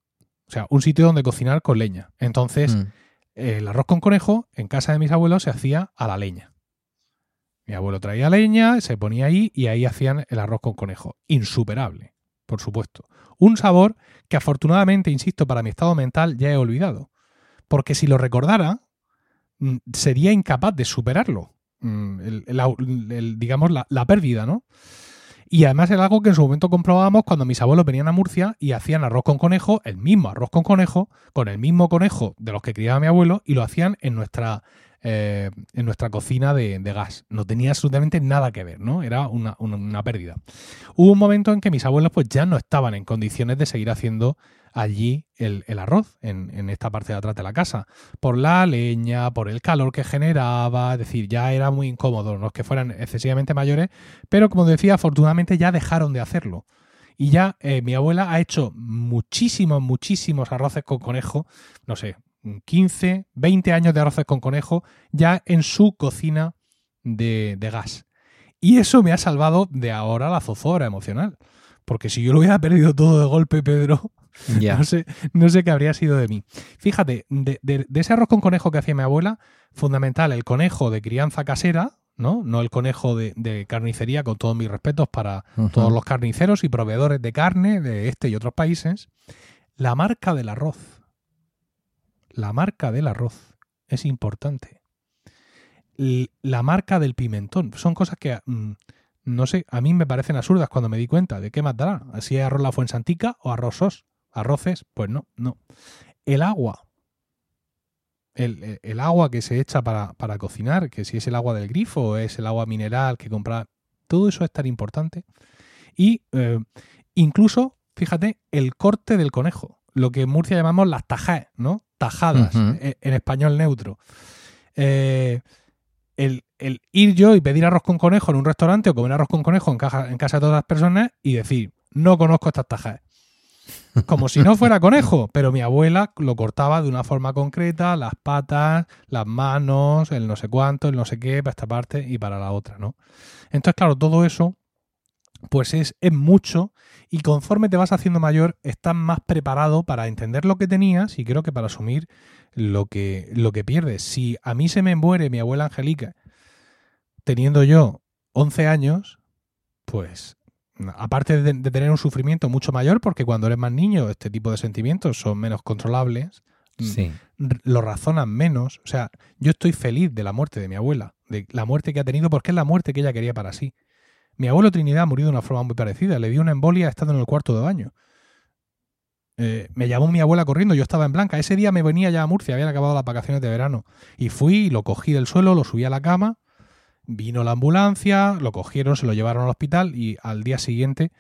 O sea, un sitio donde cocinar con leña. Entonces, mm. el arroz con conejo en casa de mis abuelos se hacía a la leña. Mi abuelo traía leña, se ponía ahí y ahí hacían el arroz con conejo. Insuperable por supuesto. Un sabor que afortunadamente, insisto, para mi estado mental ya he olvidado. Porque si lo recordara, mm, sería incapaz de superarlo. Mm, digamos, la, la, pérdida, ¿no? Y además era algo que en su momento comprobábamos cuando mis abuelos venían a Murcia y hacían arroz con conejo, el mismo arroz con conejo, con el mismo conejo de los que criaba mi abuelo, y lo hacían en nuestra eh, en nuestra cocina de, gas. No tenía absolutamente nada que ver, ¿no? Era una, pérdida. Hubo un momento en que mis abuelos pues ya no estaban en condiciones de seguir haciendo allí el, arroz en, esta parte de atrás de la casa. Por la leña, por el calor que generaba, es decir, ya era muy incómodo, no es que fueran excesivamente mayores, pero como decía, afortunadamente ya dejaron de hacerlo. Y ya eh, mi abuela ha hecho muchísimos, muchísimos arroces con conejo, no sé, 15, 20 años de arroces con conejo ya en su cocina de, gas. Y eso me ha salvado de ahora la zozobra emocional. Porque si yo lo hubiera perdido todo de golpe, Pedro, no, sé, no sé qué habría sido de mí. Fíjate, de, ese arroz con conejo que hacía mi abuela, fundamental, el conejo de crianza casera, ¿no? No el conejo de, carnicería, con todos mis respetos para todos los carniceros y proveedores de carne de este y otros países. La marca del arroz la marca del arroz es importante. La marca del pimentón. Son cosas que, mm, no sé, a mí me parecen absurdas cuando me di cuenta de qué más dará. Si es arroz la fuensantica o arrozos. Arroces, pues no, no. El agua. el, el agua que se echa para, para, cocinar, que si es el agua del grifo o es el agua mineral que compra, todo eso es tan importante. Y eh, incluso, fíjate, el corte del conejo, lo que en Murcia llamamos las tajadas, ¿no? Tajadas, en, en, español neutro. Eh, el, el, ir yo y pedir arroz con conejo en un restaurante o comer arroz con conejo en, caja, en casa de todas las personas y decir, no conozco estas tajadas. Como si no fuera conejo, pero mi abuela lo cortaba de una forma concreta, las patas, las manos, el no sé cuánto, el no sé qué, para esta parte y para la otra, ¿no? Entonces, claro, todo eso, pues es, es mucho y conforme te vas haciendo mayor, estás más preparado para entender lo que tenías y creo que para asumir lo que, lo que pierdes. Si a mí se me muere mi abuela Angelica teniendo yo 11 años, pues aparte de, de, tener un sufrimiento mucho mayor, porque cuando eres más niño este tipo de sentimientos son menos controlables, sí. lo razonan menos. O sea, yo estoy feliz de la muerte de mi abuela, de la muerte que ha tenido, porque es la muerte que ella quería para sí. Mi abuelo Trinidad murió de una forma muy parecida, le dio una embolia estando en el cuarto de baño. Eh, me llamó mi abuela corriendo, yo estaba en blanca. Ese día me venía ya a Murcia, habían acabado las vacaciones de verano. Y fui, lo cogí del suelo, lo subí a la cama, Vino la ambulancia, lo cogieron, se lo llevaron al hospital y al día siguiente,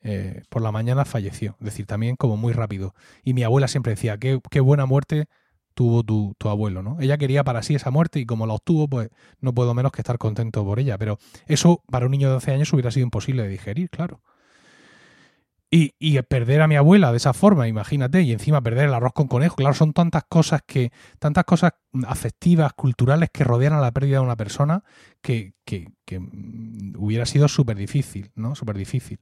eh, por la mañana, falleció. Es decir, también como muy rápido. Y mi abuela siempre decía, qué, qué buena muerte tuvo tu, tu, abuelo, ¿no? Ella quería para sí esa muerte y como la obtuvo, pues no puedo menos que estar contento por ella. Pero eso para un niño de 12 años hubiera sido imposible de digerir, claro. Y, y, perder a mi abuela de esa forma, imagínate, y encima perder el arroz con conejo, claro, son tantas cosas que, tantas cosas afectivas, culturales que rodean a la pérdida de una persona que, que, que hubiera sido súper difícil, ¿no? Súper difícil.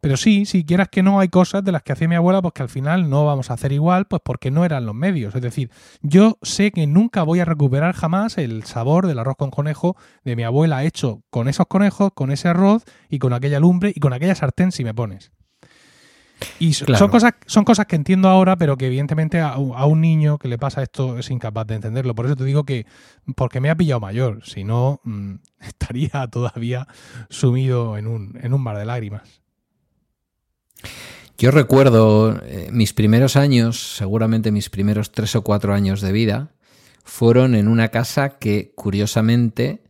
Pero sí, si quieras que no, hay cosas de las que hacía mi abuela, pues que al final no vamos a hacer igual, pues porque no eran los medios. Es decir, yo sé que nunca voy a recuperar jamás el sabor del arroz con conejo de mi abuela hecho con esos conejos, con ese arroz y con aquella lumbre y con aquella sartén si me pones. Y claro. son, cosas, son cosas que entiendo ahora, pero que evidentemente a, a, un niño que le pasa esto es incapaz de entenderlo. Por eso te digo que, porque me ha pillado mayor, si no, mmm, estaría todavía sumido en un, en un mar de lágrimas. Yo recuerdo eh, mis primeros años, seguramente mis primeros tres o cuatro años de vida, fueron en una casa que, curiosamente,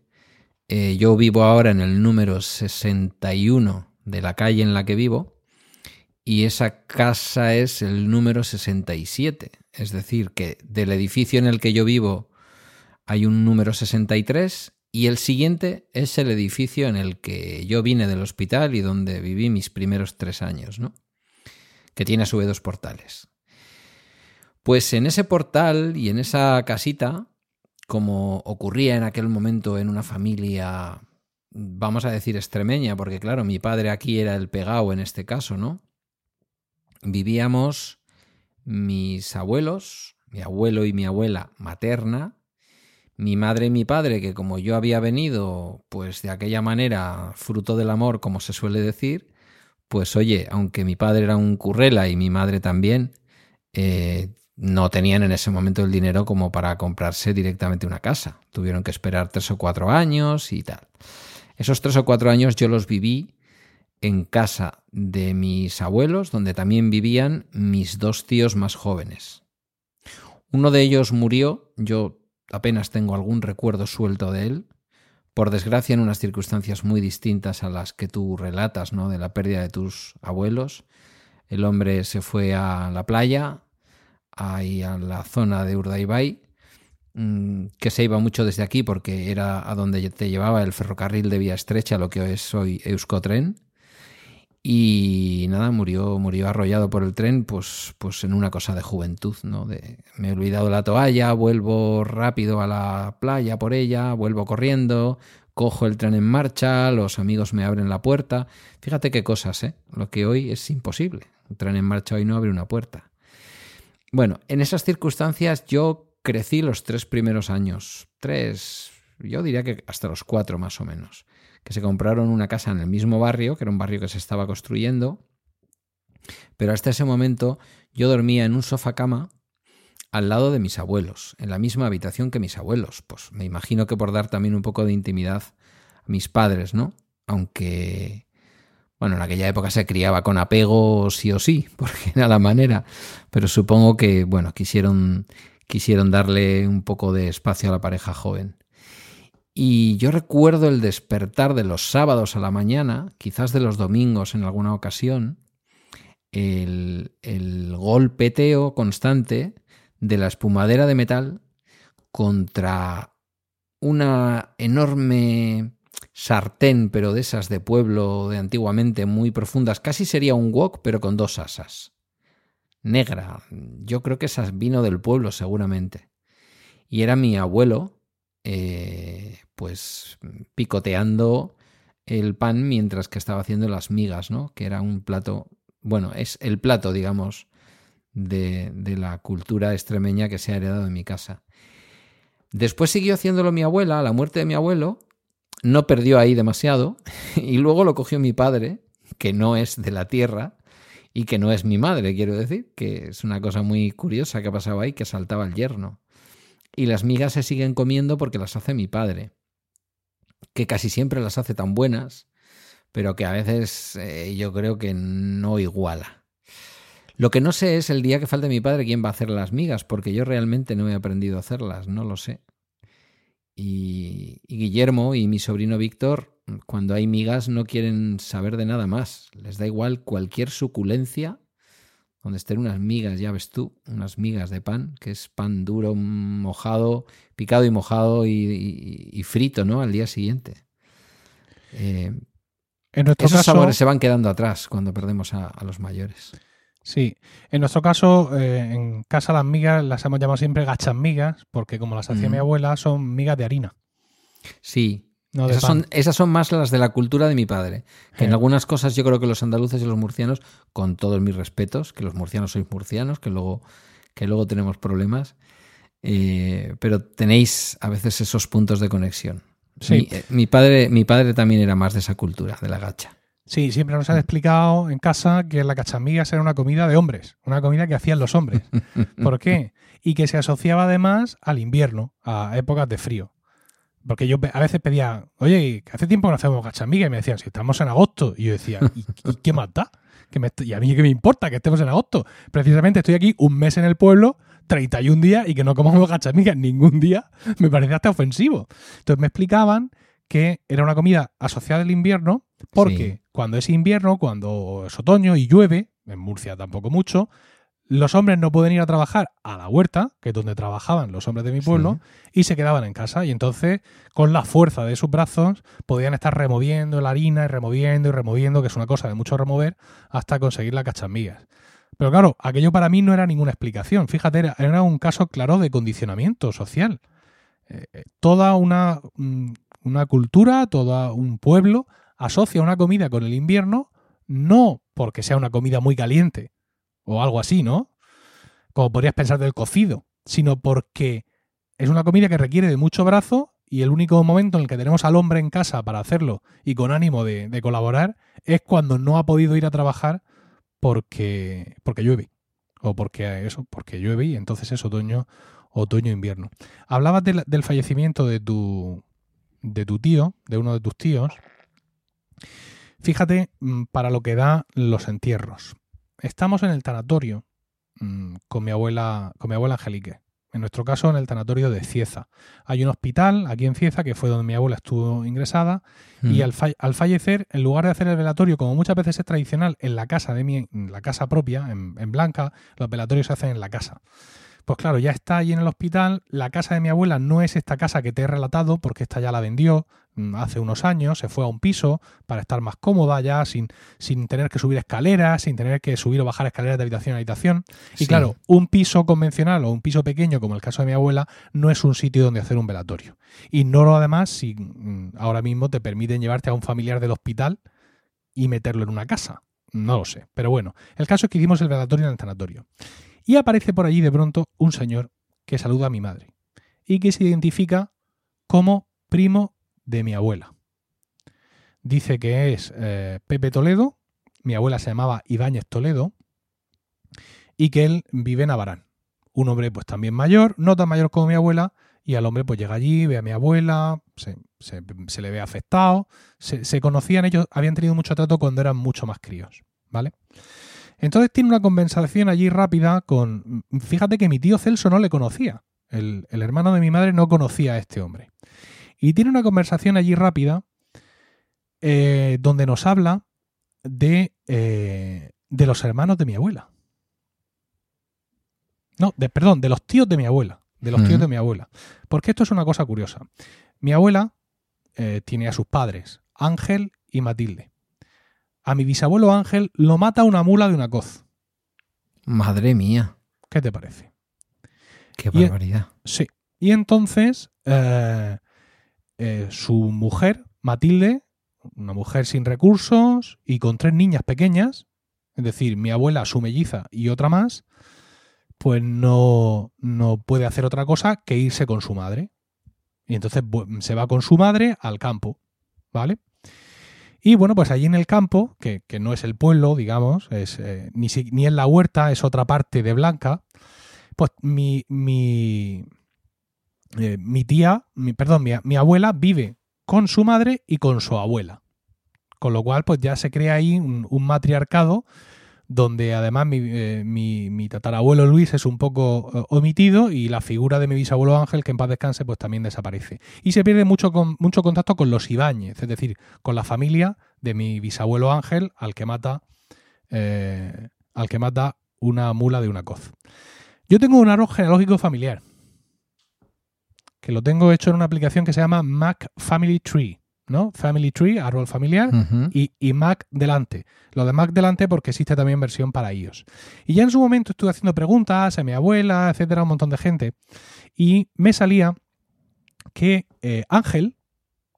eh, yo vivo ahora en el número 61 de la calle en la que vivo y esa casa es el número 67. Es decir, que del edificio en el que yo vivo hay un número 63 y el siguiente es el edificio en el que yo vine del hospital y donde viví mis primeros tres años, ¿no? Que tiene a su vez dos portales. Pues en ese portal y en esa casita, como ocurría en aquel momento en una familia, vamos a decir extremeña, porque claro, mi padre aquí era el pegado en este caso, ¿no? vivíamos mis abuelos, mi abuelo y mi abuela materna, mi madre y mi padre, que como yo había venido, pues de aquella manera, fruto del amor, como se suele decir, pues oye, aunque mi padre era un currela y mi madre también, eh, no tenían en ese momento el dinero como para comprarse directamente una casa. Tuvieron que esperar tres o cuatro años y tal. Esos tres o cuatro años yo los viví en casa de mis abuelos, donde también vivían mis dos tíos más jóvenes. Uno de ellos murió, yo apenas tengo algún recuerdo suelto de él, por desgracia en unas circunstancias muy distintas a las que tú relatas, ¿no? De la pérdida de tus abuelos. El hombre se fue a la playa, ahí a la zona de Urdaibai, mm, que se iba mucho desde aquí porque era a donde te llevaba el ferrocarril de vía estrecha, lo que es hoy Euskotren y nada, murió, murió arrollado por el tren, pues, pues en una cosa de juventud, ¿no? De, me he olvidado la toalla, vuelvo rápido a la playa por ella, vuelvo corriendo, cojo el tren en marcha, los amigos me abren la puerta. Fíjate qué cosas, ¿eh? Lo que hoy es imposible. Un tren en marcha hoy no abre una puerta. Bueno, en esas circunstancias yo crecí los tres primeros años. Tres, yo diría que hasta los cuatro más o menos que se compraron una casa en el mismo barrio, que era un barrio que se estaba construyendo, pero hasta ese momento yo dormía en un sofá cama al lado de mis abuelos, en la misma habitación que mis abuelos. Pues me imagino que por dar también un poco de intimidad a mis padres, ¿no? Aunque, bueno, en aquella época se criaba con apego sí o sí, porque era la manera, pero supongo que, bueno, quisieron, quisieron darle un poco de espacio a la pareja joven. Y yo recuerdo el despertar de los sábados a la mañana, quizás de los domingos en alguna ocasión, el, el golpeteo constante de la espumadera de metal contra una enorme sartén, pero de esas de pueblo de antiguamente muy profundas, casi sería un wok, pero con dos asas. Negra. Yo creo que esas vino del pueblo, seguramente. Y era mi abuelo, eh, pues picoteando el pan mientras que estaba haciendo las migas, ¿no? Que era un plato, bueno, es el plato, digamos, de, de la cultura extremeña que se ha heredado en mi casa. Después siguió haciéndolo mi abuela, a la muerte de mi abuelo, no perdió ahí demasiado y luego lo cogió mi padre, que no es de la tierra y que no es mi madre, quiero decir, que es una cosa muy curiosa que ha pasado ahí, que saltaba el yerno. Y las migas se siguen comiendo porque las hace mi padre, que casi siempre las hace tan buenas, pero que a veces eh, yo creo que no iguala. Lo que no sé es el día que falte mi padre quién va a hacer las migas, porque yo realmente no he aprendido a hacerlas, no lo sé. Y, Guillermo y mi sobrino Víctor, cuando hay migas, no quieren saber de nada más. Les da igual cualquier suculencia, donde estén unas migas, ya ves tú, unas migas de pan, que es pan duro, mojado, picado y mojado y, frito, ¿no? Al día siguiente. Eh, en esos sabores se van quedando atrás cuando perdemos a los mayores. Sí, en nuestro caso, eh, en casa las migas las hemos llamado siempre gachas migas, porque como las hacía mi abuela, son migas de harina. Sí. Esas, son, esas, son, más las de la cultura de mi padre. Que en algunas cosas yo creo que los andaluces y los murcianos, con todos mis respetos, que los murcianos sois murcianos, que luego, que luego tenemos problemas, eh, pero tenéis a veces esos puntos de conexión. Sí. Mi, eh, mi, padre, mi padre también era más de esa cultura, de la gacha. Sí, siempre nos han explicado en casa que la cachamigas era una comida de hombres, una comida que hacían los hombres. ¿Por qué? Y que se asociaba además al invierno, a épocas de frío. Porque yo a veces pedía, oye, hace tiempo que no hacemos cachamigas y me decían, si estamos en agosto. Y yo decía, ¿y, qué más da? ¿Y a mí qué me importa que estemos en agosto? Precisamente estoy aquí un mes en el pueblo, 31 días, y que no comamos cachamigas ningún día, me parece hasta ofensivo. Entonces me explicaban que era una comida asociada al invierno porque cuando es invierno, cuando es otoño y llueve, en Murcia tampoco mucho, los hombres no pueden ir a trabajar a la huerta, que es donde trabajaban los hombres de mi pueblo, y se quedaban en casa. Y entonces, con la fuerza de sus brazos, podían estar removiendo la harina y removiendo y removiendo, que es una cosa de mucho remover, hasta conseguir las cachamillas. Pero claro, aquello para mí no era ninguna explicación. Fíjate, era, un caso claro de condicionamiento social. Eh, eh, toda una, mm, una cultura, todo un pueblo asocia una comida con el invierno no porque sea una comida muy caliente o algo así, ¿no? Como podrías pensar del cocido, sino porque es una comida que requiere de mucho brazo y el único momento en el que tenemos al hombre en casa para hacerlo y con ánimo de, colaborar es cuando no ha podido ir a trabajar porque, porque llueve. O porque eso, porque llueve y entonces es otoño, otoño invierno. Hablabas del fallecimiento de tu, de tu tío, de uno de tus tíos, fíjate mm, para lo que da los entierros. Estamos en el tanatorio mm, con mi abuela, con mi abuela Angelique. En nuestro caso, en el tanatorio de Cieza. Hay un hospital aquí en Cieza, que fue donde mi abuela estuvo ingresada, y mm. al, fallecer, en lugar de hacer el velatorio, como muchas veces es tradicional, en la casa de mi, en la casa propia, en Blanca, los velatorios se hacen en la casa. Pues claro, ya está allí en el hospital. La casa de mi abuela no es esta casa que te he relatado, porque esta ya la vendió mm, hace unos años, se fue a un piso para estar más cómoda ya, sin, sin tener que subir escaleras, sin tener que subir o bajar escaleras de habitación a habitación. Y claro, un piso convencional o un piso pequeño, como el caso de mi abuela, no es un sitio donde hacer un velatorio. Ignoro además si mm, ahora mismo te permiten llevarte a un familiar del hospital y meterlo en una casa. No lo sé. Pero bueno, el caso es que hicimos el velatorio en el sanatorio. Y aparece por allí de pronto un señor que saluda a mi madre y que se identifica como primo de mi abuela. Dice que es eh, Pepe Toledo, mi abuela se llamaba Ibáñez Toledo, y que él vive en Abarán. Un hombre pues también mayor, no tan mayor como mi abuela, y al hombre pues llega allí, ve a mi abuela, se, le ve afectado, se, se, conocían ellos, habían tenido mucho trato cuando eran mucho más críos, ¿vale? Entonces tiene una conversación allí rápida con... Fíjate que mi tío Celso no le conocía. El, el hermano de mi madre no conocía a este hombre. Y tiene una conversación allí rápida eh, donde nos habla de, eh, de los hermanos de mi abuela. No, de, perdón, de los tíos de mi abuela. De los tíos de mi abuela. Porque esto es una cosa curiosa. Mi abuela eh, tiene a sus padres, Ángel y Matilde. A mi bisabuelo Ángel lo mata una mula de una coz. Madre mía, ¿Qué te parece? qué Y- barbaridad. Sí. Y entonces eh, eh, su mujer, Matilde, una mujer sin recursos y con tres niñas pequeñas, es decir, mi abuela, su melliza y otra más, pues no, no puede hacer otra cosa que irse con su madre. Y entonces se va con su madre al campo, ¿vale? Y bueno, pues allí en el campo, que, que no es el pueblo, digamos, es, eh, ni, si- ni en la huerta, es otra parte de Blanca, pues mi, mi, eh, mi tía, mi, perdón, mi, mi abuela vive con su madre y con su abuela. Con lo cual, pues ya se crea ahí un, un matriarcado donde además mi, eh, mi- tatarabuelo Luis es un poco eh, omitido y la figura de mi bisabuelo Ángel, que en paz descanse, pues también desaparece. Y se pierde mucho contacto con los Ibáñez, es decir, con la familia de mi bisabuelo Ángel, al que mata, eh, al que mata una mula de una coz. Yo tengo un árbol genealógico familiar, que lo tengo hecho en una aplicación que se llama Mac Family Tree, ¿no? Family Tree, árbol familiar, y, y Mac delante. Lo de Mac delante porque existe también versión para iOS. Y ya en su momento estuve haciendo preguntas a mi abuela, etcétera, a un montón de gente. Y me salía que eh, Ángel,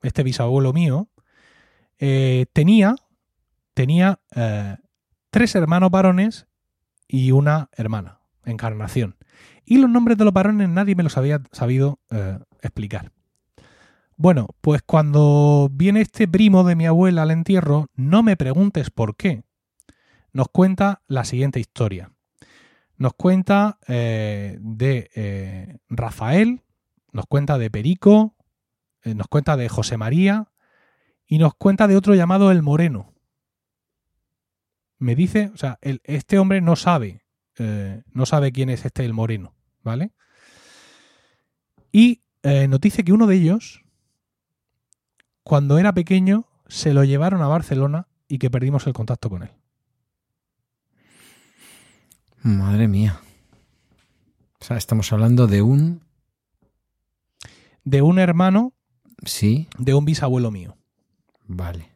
este bisabuelo mío, eh, tenía, tenía eh, tres hermanos varones y una hermana, encarnación. Y los nombres de los varones nadie me los había sabido explicar. Bueno, pues cuando viene este primo de mi abuela al entierro, no me preguntes por qué. Nos cuenta la siguiente historia. Nos cuenta eh, de eh, Rafael, nos cuenta de Perico, eh, nos cuenta de José María y nos cuenta de otro llamado El Moreno. Me dice, o sea, este hombre no sabe, no sabe quién es este El Moreno, ¿vale? Y nos dice que uno de ellos, cuando era pequeño, se lo llevaron a Barcelona y que perdimos el contacto con él. Madre mía. O sea, estamos hablando de un... De un hermano Sí, de un bisabuelo mío. vale.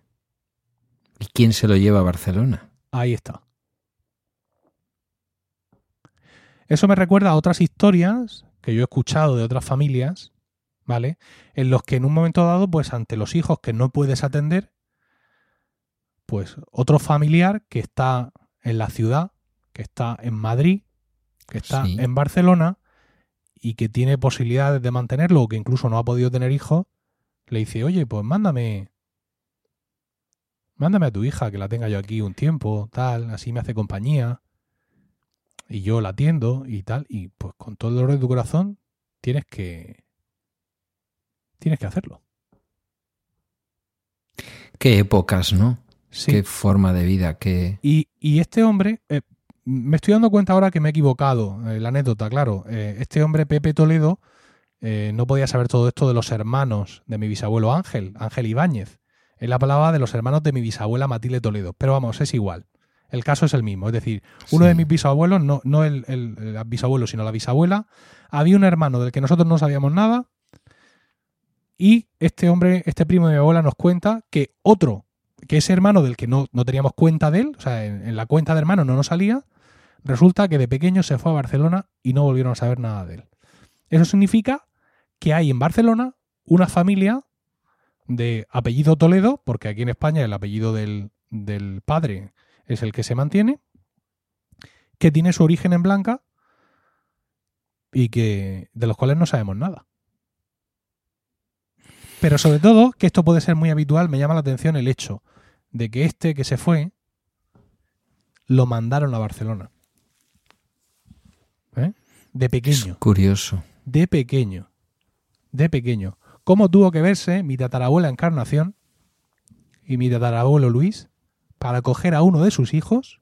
¿Y quién se lo lleva a Barcelona? Ahí está. Eso me recuerda a otras historias que yo he escuchado de otras familias, ¿vale? En los que en un momento dado, pues ante los hijos que no puedes atender, pues otro familiar que está en la ciudad, que está en Madrid, que está Sí. en Barcelona y que tiene posibilidades de mantenerlo o que incluso no ha podido tener hijos, le dice, oye, pues mándame, mándame a tu hija que la tenga yo aquí un tiempo, tal, así me hace compañía y yo la atiendo y tal, y pues con todo el dolor de tu corazón tienes que tienes que hacerlo. Qué épocas, ¿no? Sí. Qué forma de vida, qué... Y, y este hombre, eh, me estoy dando cuenta ahora que me he equivocado, eh, la anécdota, claro. Eh, este hombre, Pepe Toledo, no podía saber todo esto de los hermanos de mi bisabuelo Ángel, Ángel Ibáñez. Él hablaba de los hermanos de mi bisabuela Matilde Toledo. Pero vamos, es igual. El caso es el mismo. Es decir, uno Sí. de mis bisabuelos, no, no el, el- el bisabuelo, sino la bisabuela, había un hermano del que nosotros no sabíamos nada. Y este hombre, este primo de mi abuela, nos cuenta que otro, que ese hermano del que no, no teníamos cuenta de él, o sea, en, la cuenta de hermano no nos salía, resulta que de pequeño se fue a Barcelona y no volvieron a saber nada de él. Eso significa que hay en Barcelona una familia de apellido Toledo, porque aquí en España el apellido del, del padre es el que se mantiene, que tiene su origen en Blanca y que de los cuales no sabemos nada. Pero sobre todo, que esto puede ser muy habitual, me llama la atención el hecho de que este que se fue lo mandaron a Barcelona. ¿Eh? De Es pequeño, curioso. de pequeño, de pequeño. ¿Cómo tuvo que verse mi tatarabuela Encarnación y mi tatarabuelo Luis para coger a uno de sus hijos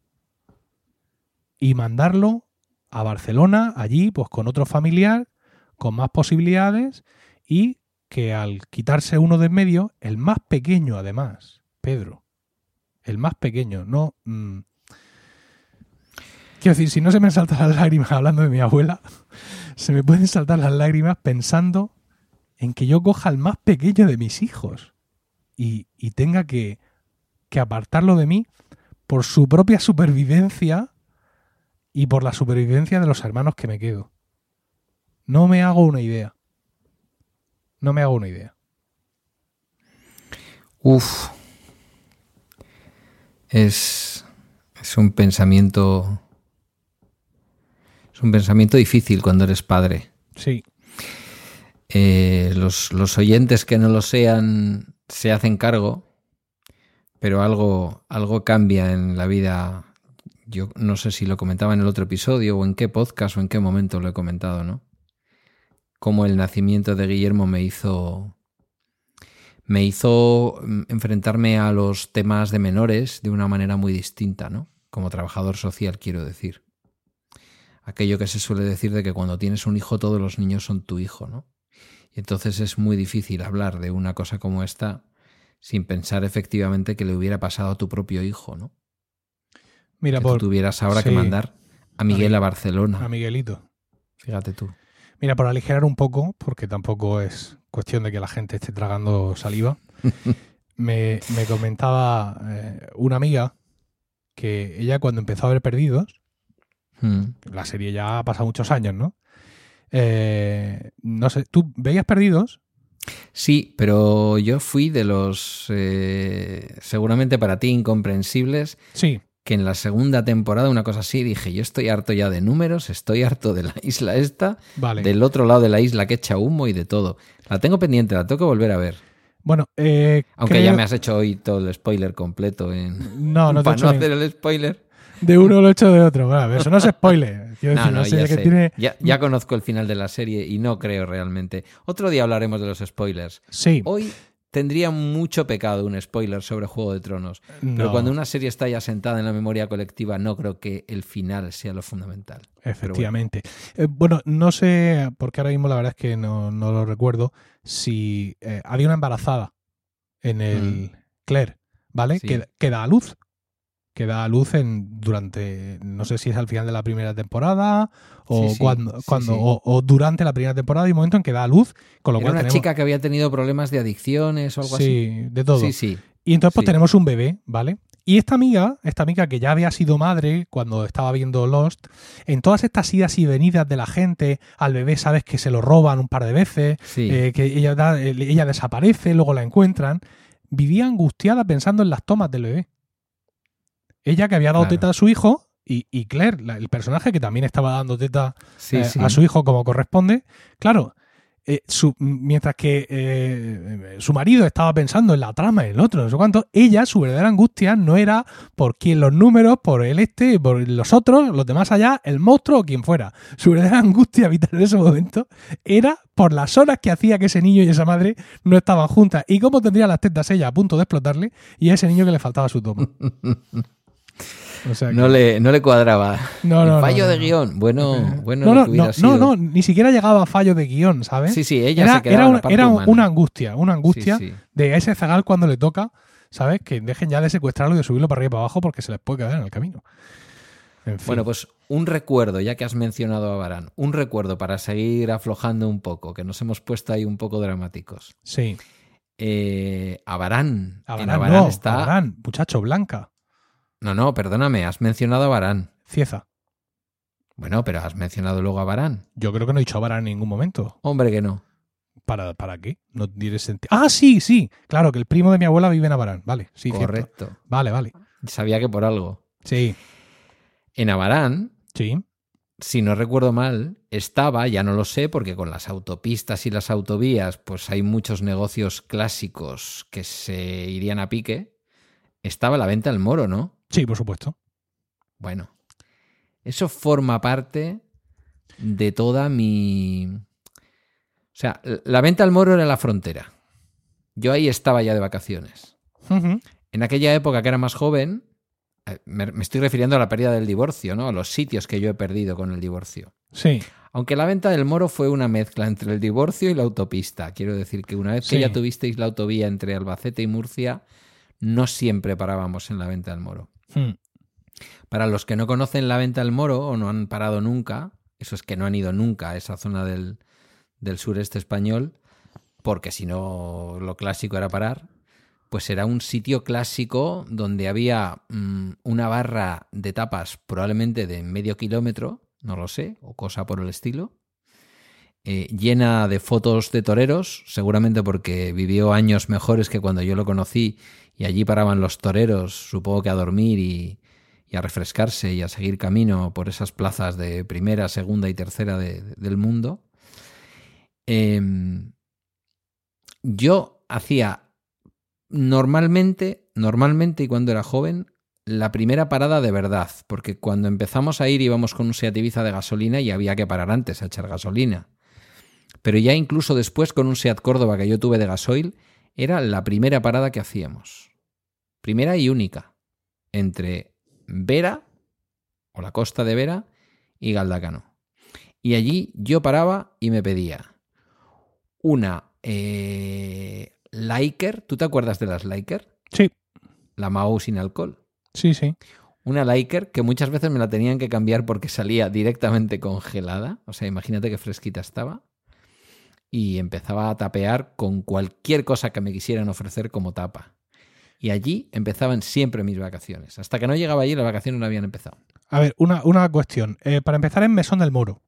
y mandarlo a Barcelona, allí, pues con otro familiar, con más posibilidades y que al quitarse uno de en medio, el más pequeño además, Pedro, el más pequeño, no... mm, quiero decir, si no se me saltan las lágrimas hablando de mi abuela, se me pueden saltar las lágrimas pensando en que yo coja al más pequeño de mis hijos y, y tenga que, que apartarlo de mí por su propia supervivencia y por la supervivencia de los hermanos que me quedo. No me hago una idea. No me hago una idea. Uf. Es, es un pensamiento. Es un pensamiento difícil cuando eres padre. Sí, Eh, los, los oyentes que no lo sean se hacen cargo, pero algo, algo cambia en la vida. Yo no sé si lo comentaba en el otro episodio o en qué podcast o en qué momento lo he comentado, ¿no? Cómo el nacimiento de Guillermo me hizo. me hizo mm, enfrentarme a los temas de menores de una manera muy distinta, ¿no? Como trabajador social, quiero decir. Aquello que se suele decir de que cuando tienes un hijo todos los niños son tu hijo, ¿no? Y entonces es muy difícil hablar de una cosa como esta sin pensar efectivamente que le hubiera pasado a tu propio hijo, ¿no? mira, que por tú tuvieras ahora que mandar a Miguel A a Barcelona. a Miguelito. Fíjate tú. Mira, por aligerar un poco, porque tampoco es cuestión de que la gente esté tragando saliva, me, me comentaba eh, una amiga que ella cuando empezó a ver Perdidos, Mm. la serie ya ha pasado muchos años, ¿no? Eh, no sé, ¿tú veías Perdidos? Sí, pero yo fui de los eh, seguramente para ti incomprensibles Sí, que en la segunda temporada, una cosa así, dije, yo estoy harto ya de números, estoy harto de la isla esta, vale. del otro lado de la isla que echa humo y de todo. La tengo pendiente, la tengo que volver a ver. Bueno, eh, Aunque creo- ya me has hecho hoy todo el spoiler completo en... No, no te he para hecho no hacer el spoiler. de uno lo he hecho de otro. Bueno, eso no es spoiler. No, no, ya que tiene... Ya, ya conozco el final de la serie y no creo realmente. Otro día hablaremos de los spoilers. Sí, Hoy tendría mucho pecado un spoiler sobre Juego de Tronos. Pero no, cuando una serie está ya sentada en la memoria colectiva, no creo que el final sea lo fundamental. efectivamente. Eh, bueno, no sé, porque ahora mismo la verdad es que no, no lo recuerdo, si eh, había una embarazada en el Mm. Claire, ¿vale? Sí. Que, que da a luz. Que da a luz en, durante, no sé si es al final de la primera temporada o Sí, sí, cuando, sí, cuando. O, o durante la primera temporada hay un momento en que da a luz, con lo Era cual una tenemos- chica que había tenido problemas de adicciones o algo así. sí, de todo. Sí, sí. Y entonces pues tenemos un bebé, ¿vale? Y esta amiga, esta amiga que ya había sido madre cuando estaba viendo Lost, en todas estas idas y venidas de la gente, al bebé sabes que se lo roban un par de veces, eh, que ella, da- eh, ella desaparece, luego la encuentran, vivía angustiada pensando en las tomas del bebé. Ella que había dado Claro. teta a su hijo y, y Claire, la- el personaje que también estaba dando teta Sí, eh, sí. a su hijo como corresponde. Claro, eh, su- mientras que eh, su marido estaba pensando en la trama, en el otro, no sé cuánto, ella, su verdadera angustia no era por quién los números, por el este, por los otros, los demás allá, el monstruo o quien fuera. Su verdadera angustia vital en ese momento era por las horas que hacía que ese niño y esa madre no estaban juntas y cómo tendría las tetas ella a punto de explotarle y a ese niño que le faltaba su toma. O sea que- No le, no le cuadraba. no, no, El no, fallo no, de guion. Bueno, bueno, no, no, no, sido. no, no, ni siquiera llegaba a fallo de guion, ¿sabes? Sí, sí, ella era, se quedaba era en una, era una angustia, una angustia Sí, sí. de ese zagal cuando le toca, ¿sabes? Que dejen ya de secuestrarlo y de subirlo para arriba y para abajo porque se les puede quedar en el camino. En fin. Bueno, pues un recuerdo, ya que has mencionado a Barán, un recuerdo para seguir aflojando un poco, que nos hemos puesto ahí un poco dramáticos. sí. Eh, Abarán. En Abarán, Abarán no, está. Abarán, muchacho, Blanca, No, no, perdóname, has mencionado a Barán. Cieza. Bueno, pero has mencionado luego a Barán. Yo creo que no he dicho Abarán en ningún momento. Hombre, que no. ¿Para, ¿Para qué? No tiene sentido. Ah, sí, sí. Claro, que el primo de mi abuela vive en Abarán. Vale, sí, cierto. Correcto. Vale, vale. Sabía que por algo. Sí, En Abarán, sí. si no recuerdo mal, estaba, ya no lo sé, porque con las autopistas y las autovías, pues hay muchos negocios clásicos que se irían a pique. Estaba la venta al moro, ¿no? Sí, por supuesto. Bueno, eso forma parte de toda mi... O sea, la venta al moro era la frontera. Yo ahí estaba ya de vacaciones. En aquella época que era más joven, eh, me, me estoy refiriendo a la pérdida del divorcio, ¿no? A los sitios que yo he perdido con el divorcio. Sí, Aunque la venta del moro fue una mezcla entre el divorcio y la autopista. Quiero decir que una vez que ya tuvisteis la autovía entre Albacete y Murcia, no siempre parábamos en la venta del moro. Hmm. Para los que no conocen la venta del moro o no han parado nunca, eso es que no han ido nunca a esa zona del, del sureste español, porque si no lo clásico era parar, pues era un sitio clásico donde había mm, una barra de tapas probablemente de medio kilómetro, no lo sé, o cosa por el estilo, eh, llena de fotos de toreros, seguramente porque vivió años mejores que cuando yo lo conocí y allí paraban los toreros, supongo que a dormir y, a refrescarse y a seguir camino por esas plazas de primera, segunda y tercera de- del mundo. Em, yo hacía normalmente, normalmente y cuando era joven, la primera parada de verdad, porque cuando empezamos a ir íbamos con un Seat Ibiza de gasolina y había que parar antes a echar gasolina. Pero ya incluso después con un Seat Córdoba que yo tuve de gasoil, era la primera parada que hacíamos. Primera y única. Entre Vera, o la costa de Vera, y Galdacano. Y allí yo paraba y me pedía una eh, Liker. ¿Tú te acuerdas de las Liker? sí, La Mao sin alcohol. sí, sí. Una Liker que muchas veces me la tenían que cambiar porque salía directamente congelada. O sea, imagínate qué fresquita estaba. Y empezaba a tapear con cualquier cosa que me quisieran ofrecer como tapa. Y allí empezaban siempre mis vacaciones. Hasta que no llegaba allí, las vacaciones no habían empezado. A ver, una, una cuestión. Eh, para empezar, en Mesón del Moro.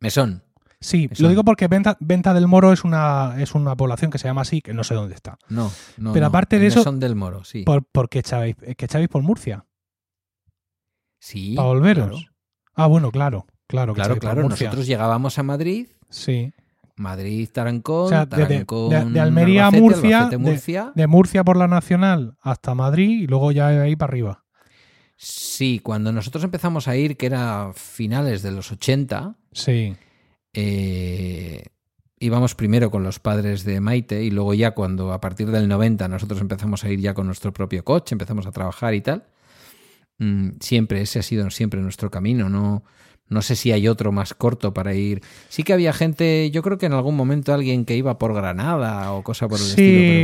Mesón. Sí, Mesón. lo digo porque Venta, Venta del Moro es una, es una población que se llama así, que no sé dónde está. No, no. Pero no. aparte de eso- Mesón del Moro, sí. ¿Por, por qué echabais, que echabais por Murcia? Sí. ¿Para volveros? Claro, Ah, bueno, claro, claro. claro. claro. Nosotros llegábamos a Madrid, Sí. Madrid, Tarancón, O sea, de- de- Tarancón, de- de Almería a Albacete, Murcia. De Murcia por la Nacional hasta Madrid y luego ya de ahí para arriba. Sí, cuando nosotros empezamos a ir, que era finales de los 80, Sí. eh, íbamos primero con los padres de Maite y luego ya cuando a partir del 90 nosotros empezamos a ir ya con nuestro propio coche, empezamos a trabajar y tal, mm, siempre ese ha sido siempre nuestro camino, no, no sé si hay otro más corto para ir. Sí que había gente, yo creo que en algún momento alguien que iba por Granada o cosa por el Sí,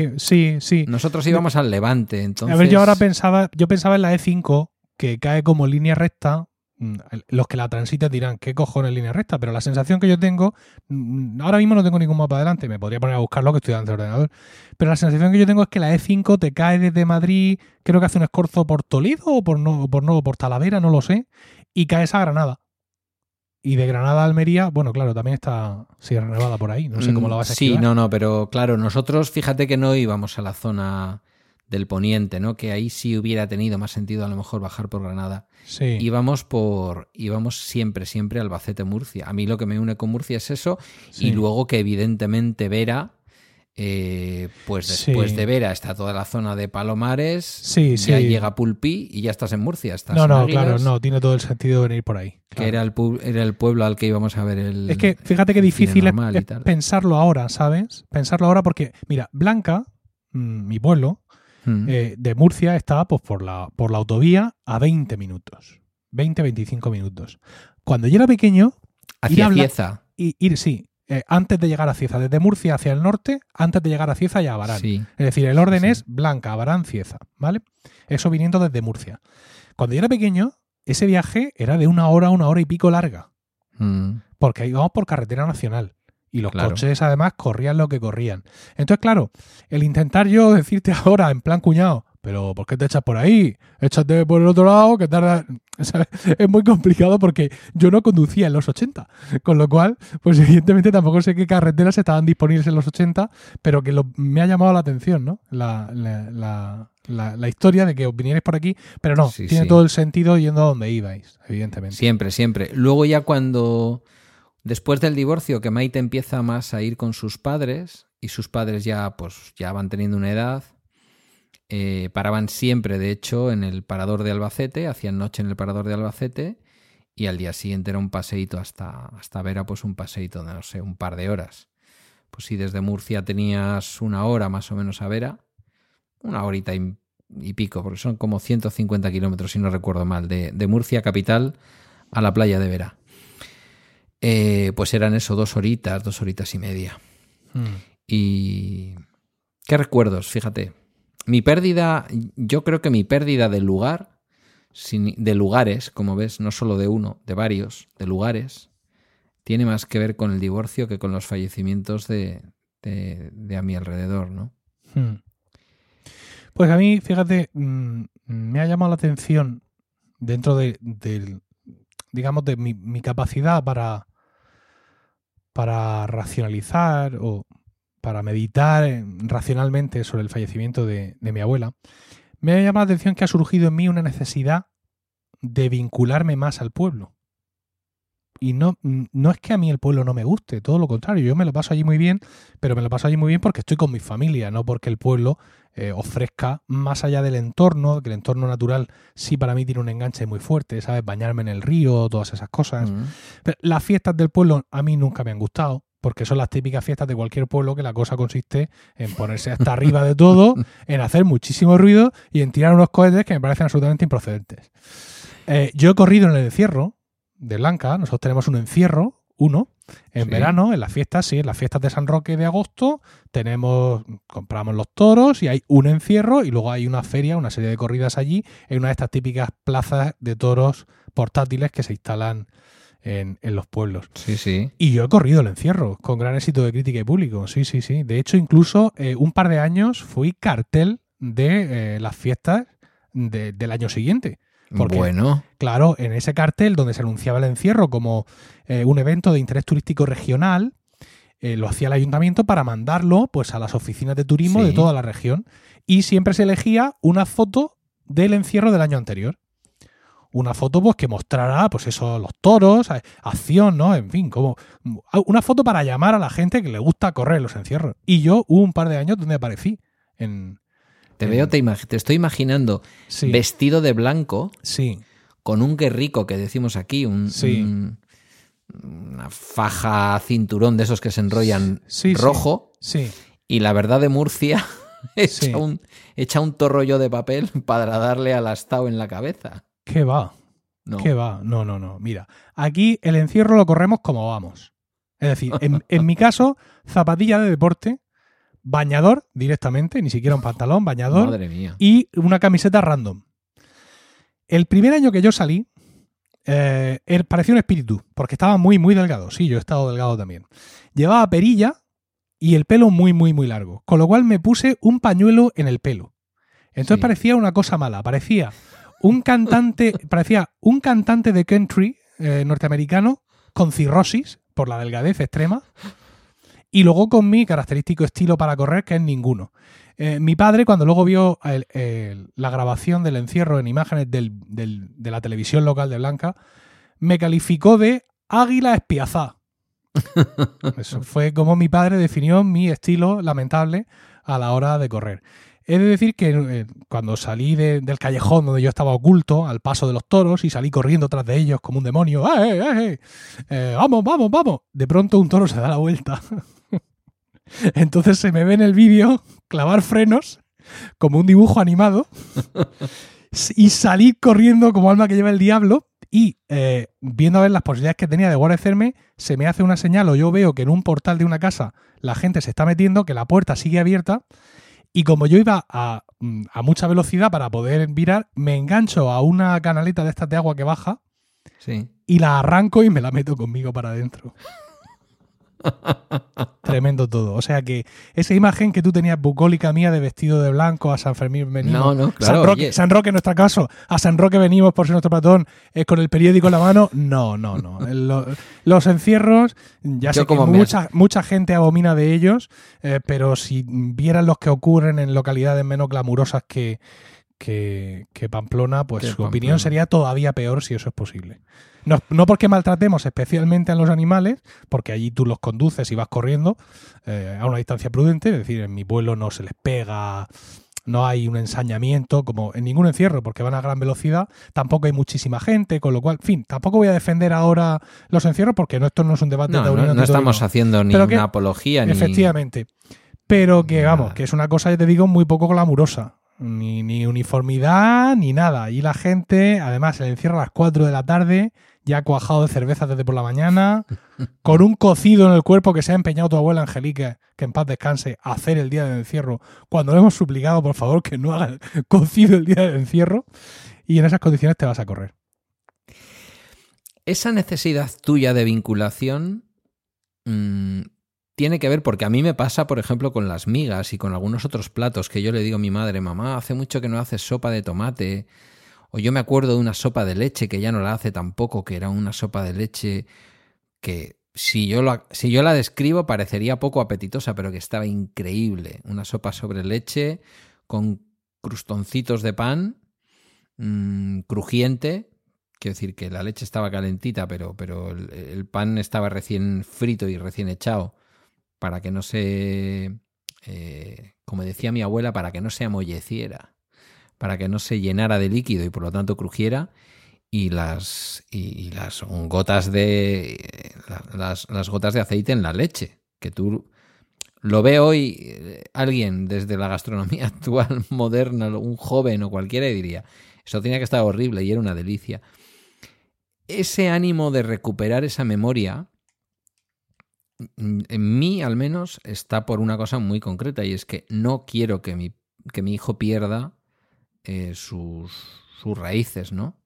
estilo, sí, sí. pero nosotros íbamos al Levante, entonces... A ver, yo ahora pensaba, yo pensaba en la E5, que cae como línea recta. Mm, Los que la transiten dirán, ¿qué cojones línea recta? Pero la sensación que yo tengo, mm, ahora mismo no tengo ningún mapa delante, me podría poner a buscarlo que estoy delante del ordenador. Pero la sensación que yo tengo es que la E5 te cae desde Madrid, creo que hace un escorzo por Toledo o por no, por no, por Talavera, no lo sé, y caes a Granada. Y de Granada a Almería, bueno, claro, también está Sierra Nevada por ahí, no sé cómo lo vas a Mm, Sí, no, no, pero claro, nosotros fíjate que no íbamos a la zona del poniente, ¿no? Que ahí sí hubiera tenido más sentido a lo mejor bajar por Granada. Sí. Íbamos por, íbamos siempre, siempre Albacete, Murcia. A mí lo que me une con Murcia es eso Sí. y luego que evidentemente Vera, eh, pues Sí. después de Vera está toda la zona de Palomares, Sí, ya sí. llega Pulpí y ya estás en Murcia. Estás No, no, Águilas, claro, no, tiene todo el sentido venir por ahí. Que era el, pu- era el pueblo al que íbamos a ver el. Es que fíjate qué difícil es, pensarlo ahora, ¿sabes? Pensarlo ahora porque, mira, Blanca, mm, mi pueblo, Mm. eh, de Murcia está pues, por, la, por la autovía a 20 minutos. 20, 25 minutos. Cuando yo era pequeño, Hacia y, ir, sí, eh, antes de llegar a Cieza, desde Murcia hacia el norte, antes de llegar a Cieza y a Abarán. Sí. Es decir, el orden Sí. es Blanca, Abarán, Cieza, ¿vale? Eso viniendo desde Murcia. Cuando yo era pequeño, ese viaje era de una hora, una hora y pico larga. Mm. porque íbamos por carretera nacional. Y los Claro. coches además corrían lo que corrían. Entonces, claro, el intentar yo decirte ahora en plan cuñado, pero ¿por qué te echas por ahí? Échate por el otro lado, que tarda... ¿sabes? Es muy complicado porque yo no conducía en los 80. Con lo cual, pues evidentemente tampoco sé qué carreteras estaban disponibles en los 80, pero que lo- me ha llamado la atención, ¿no? La, la- la- historia de que os vinierais por aquí, pero no, Sí, tiene sí. todo el sentido yendo a donde ibais, evidentemente. Siempre, siempre. Luego ya cuando, después del divorcio, que Maite empieza más a ir con sus padres y sus padres ya, pues, ya van teniendo una edad, eh, paraban siempre, de hecho, en el parador de Albacete, hacían noche en el parador de Albacete y al día siguiente era un paseíto hasta, hasta Vera, pues un paseíto de, no sé, un par de horas. Pues si desde Murcia tenías una hora más o menos a Vera, una horita y y pico, porque son como 150 kilómetros, si no recuerdo mal, de, de Murcia capital a la playa de Vera. Eh, pues eran eso, dos horitas, dos horitas y media. Mm. Y... ¿Qué recuerdos? Fíjate. Mi pérdida, yo creo que mi pérdida de lugar, de lugares, como ves, no solo de uno, de varios, de lugares, tiene más que ver con el divorcio que con los fallecimientos de, de, de a mi alrededor, ¿no? Hmm. Pues a mí, fíjate, mm, me ha llamado la atención dentro de, del- digamos, de mi, mi capacidad para, para racionalizar o para meditar eh, racionalmente sobre el fallecimiento de, de mi abuela. Me ha llamado la atención que ha surgido en mí una necesidad de vincularme más al pueblo. Y no, no es que a mí el pueblo no me guste, todo lo contrario, yo me lo paso allí muy bien, pero me lo paso allí muy bien porque estoy con mi familia, no porque el pueblo eh, ofrezca más allá del entorno, que el entorno natural sí para mí tiene un enganche muy fuerte, ¿sabes? Bañarme en el río, todas esas cosas. Mm. Pero las fiestas del pueblo a mí nunca me han gustado, porque son las típicas fiestas de cualquier pueblo que la cosa consiste en ponerse hasta arriba de todo, en hacer muchísimo ruido y en tirar unos cohetes que me parecen absolutamente improcedentes. Eh, yo he corrido en el encierro de Blanca, nosotros tenemos un encierro, uno, en Sí. verano, en las fiestas, sí, en las fiestas de San Roque de agosto, tenemos, compramos los toros y hay un encierro y luego hay una feria, una serie de corridas allí, en una de estas típicas plazas de toros portátiles que se instalan en, en los pueblos. Sí, sí. Y yo he corrido el encierro con gran éxito de crítica y público, sí, sí, sí. De hecho, incluso eh, un par de años fui cartel de eh, las fiestas de- del año siguiente. Bueno, Claro, en ese cartel donde se anunciaba el encierro como eh, un evento de interés turístico regional, eh, lo hacía el ayuntamiento para mandarlo pues a las oficinas de turismo Sí. de toda la región. Y siempre se elegía una foto del encierro del año anterior. Una foto pues que mostrara pues eso, los toros, a- acción, ¿no? En fin, como una foto para llamar a la gente que le gusta correr los encierros. Y yo hubo un par de años donde aparecí en te en- veo, te, te estoy imaginando sí, vestido de blanco sí, con un guerrico que decimos aquí, un, Sí. un- una faja cinturón de esos que se enrollan Sí, rojo sí. y la verdad de Murcia echa, un, echa un torrollo de papel para darle al astao en la cabeza. ¿Qué va? No. ¿Qué va? No, no, no. Mira, aquí el encierro lo corremos como vamos. Es decir, en, en mi caso, zapatilla de deporte, bañador directamente, ni siquiera un pantalón, bañador Madre mía. y una camiseta random. El primer año que yo salí, eh, er- parecía un espíritu, porque estaba muy, muy delgado. Sí, yo he estado delgado también. Llevaba perilla y el pelo muy, muy, muy largo. Con lo cual me puse un pañuelo en el pelo. Entonces Sí. parecía una cosa mala. Parecía un cantante, parecía un cantante de country eh, norteamericano con cirrosis por la delgadez extrema. Y luego con mi característico estilo para correr, que es ninguno. Eh, mi padre, cuando luego vio el- el- la grabación del encierro en imágenes del- del- de la televisión local de Blanca, me calificó de águila espiazá. Eso fue como mi padre definió mi estilo lamentable a la hora de correr. He de decir que eh, cuando salí de- del callejón donde yo estaba oculto, al paso de los toros, y salí corriendo tras de ellos como un demonio, ¡eh, eh, eh! Eh, vamos, vamos, vamos! De pronto un toro se da la vuelta. Entonces se me ve en el vídeo clavar frenos como un dibujo animado y salir corriendo como alma que lleva el diablo y eh, viendo a ver las posibilidades que tenía de guarecerme, se me hace una señal o yo veo que en un portal de una casa la gente se está metiendo, que la puerta sigue abierta y como yo iba a, mm, a mucha velocidad para poder virar, me engancho a una canaleta de estas de agua que baja Sí. y la arranco y me la meto conmigo para adentro. Tremendo todo. O sea que esa imagen que tú tenías bucólica mía de vestido de blanco a San Fermín venimos. No, no, claro, San, Roque, oye. San Roque en nuestro caso. A San Roque venimos por ser nuestro patrón eh, con el periódico en la mano. No, no, no. Lo- los encierros, ya Yo sé que como has- mucha, mucha gente abomina de ellos, eh, pero si vieran los que ocurren en localidades menos glamurosas que, que, que Pamplona, pues su Pamplona. opinión sería todavía peor si eso es posible. No, no porque maltratemos especialmente a los animales, porque allí tú los conduces y vas corriendo eh, a una distancia prudente, es decir, en mi pueblo no se les pega, no hay un ensañamiento como en ningún encierro, porque van a gran velocidad, tampoco hay muchísima gente, con lo cual, en fin, tampoco voy a defender ahora los encierros porque no, esto no es un debate No, taurino no, no estamos haciendo ni Pero que- una apología ni. Efectivamente. Pero que, vamos, que es una cosa, ya te digo, muy poco glamurosa. Ni, ni uniformidad, ni nada. Y la gente, además, se le encierra a las 4 de la tarde, ya cuajado de cerveza desde por la mañana, con un cocido en el cuerpo que se ha empeñado tu abuela Angelique, que en paz descanse, a hacer el día del encierro, cuando le hemos suplicado, por favor, que no haga cocido el día del encierro. Y en esas condiciones te vas a correr. Esa necesidad tuya de vinculación mmm, tiene que ver porque a mí me pasa, por ejemplo, con las migas y con algunos otros platos que yo le digo a mi madre, mamá, hace mucho que no haces sopa de tomate. O yo me acuerdo de una sopa de leche que ya no la hace tampoco, que era una sopa de leche que si yo, la, si yo la describo parecería poco apetitosa, pero que estaba increíble. Una sopa sobre leche con crustoncitos de pan, mmm, crujiente. Quiero decir que la leche estaba calentita, pero, pero el pan estaba recién frito y recién echado para que no se, eh, como decía mi abuela, para que no se amolleciera, para que no se llenara de líquido y por lo tanto crujiera. Y las, y, las gotas de las, las, gotas de aceite en la leche, que tú lo ve hoy eh, alguien desde la gastronomía actual, moderna, un joven o cualquiera y diría, eso tenía que estar horrible y era una delicia. Ese ánimo de recuperar esa memoria en mí al menos está por una cosa muy concreta y es que no quiero que mi, que mi hijo pierda eh, sus, sus, raíces, ¿no?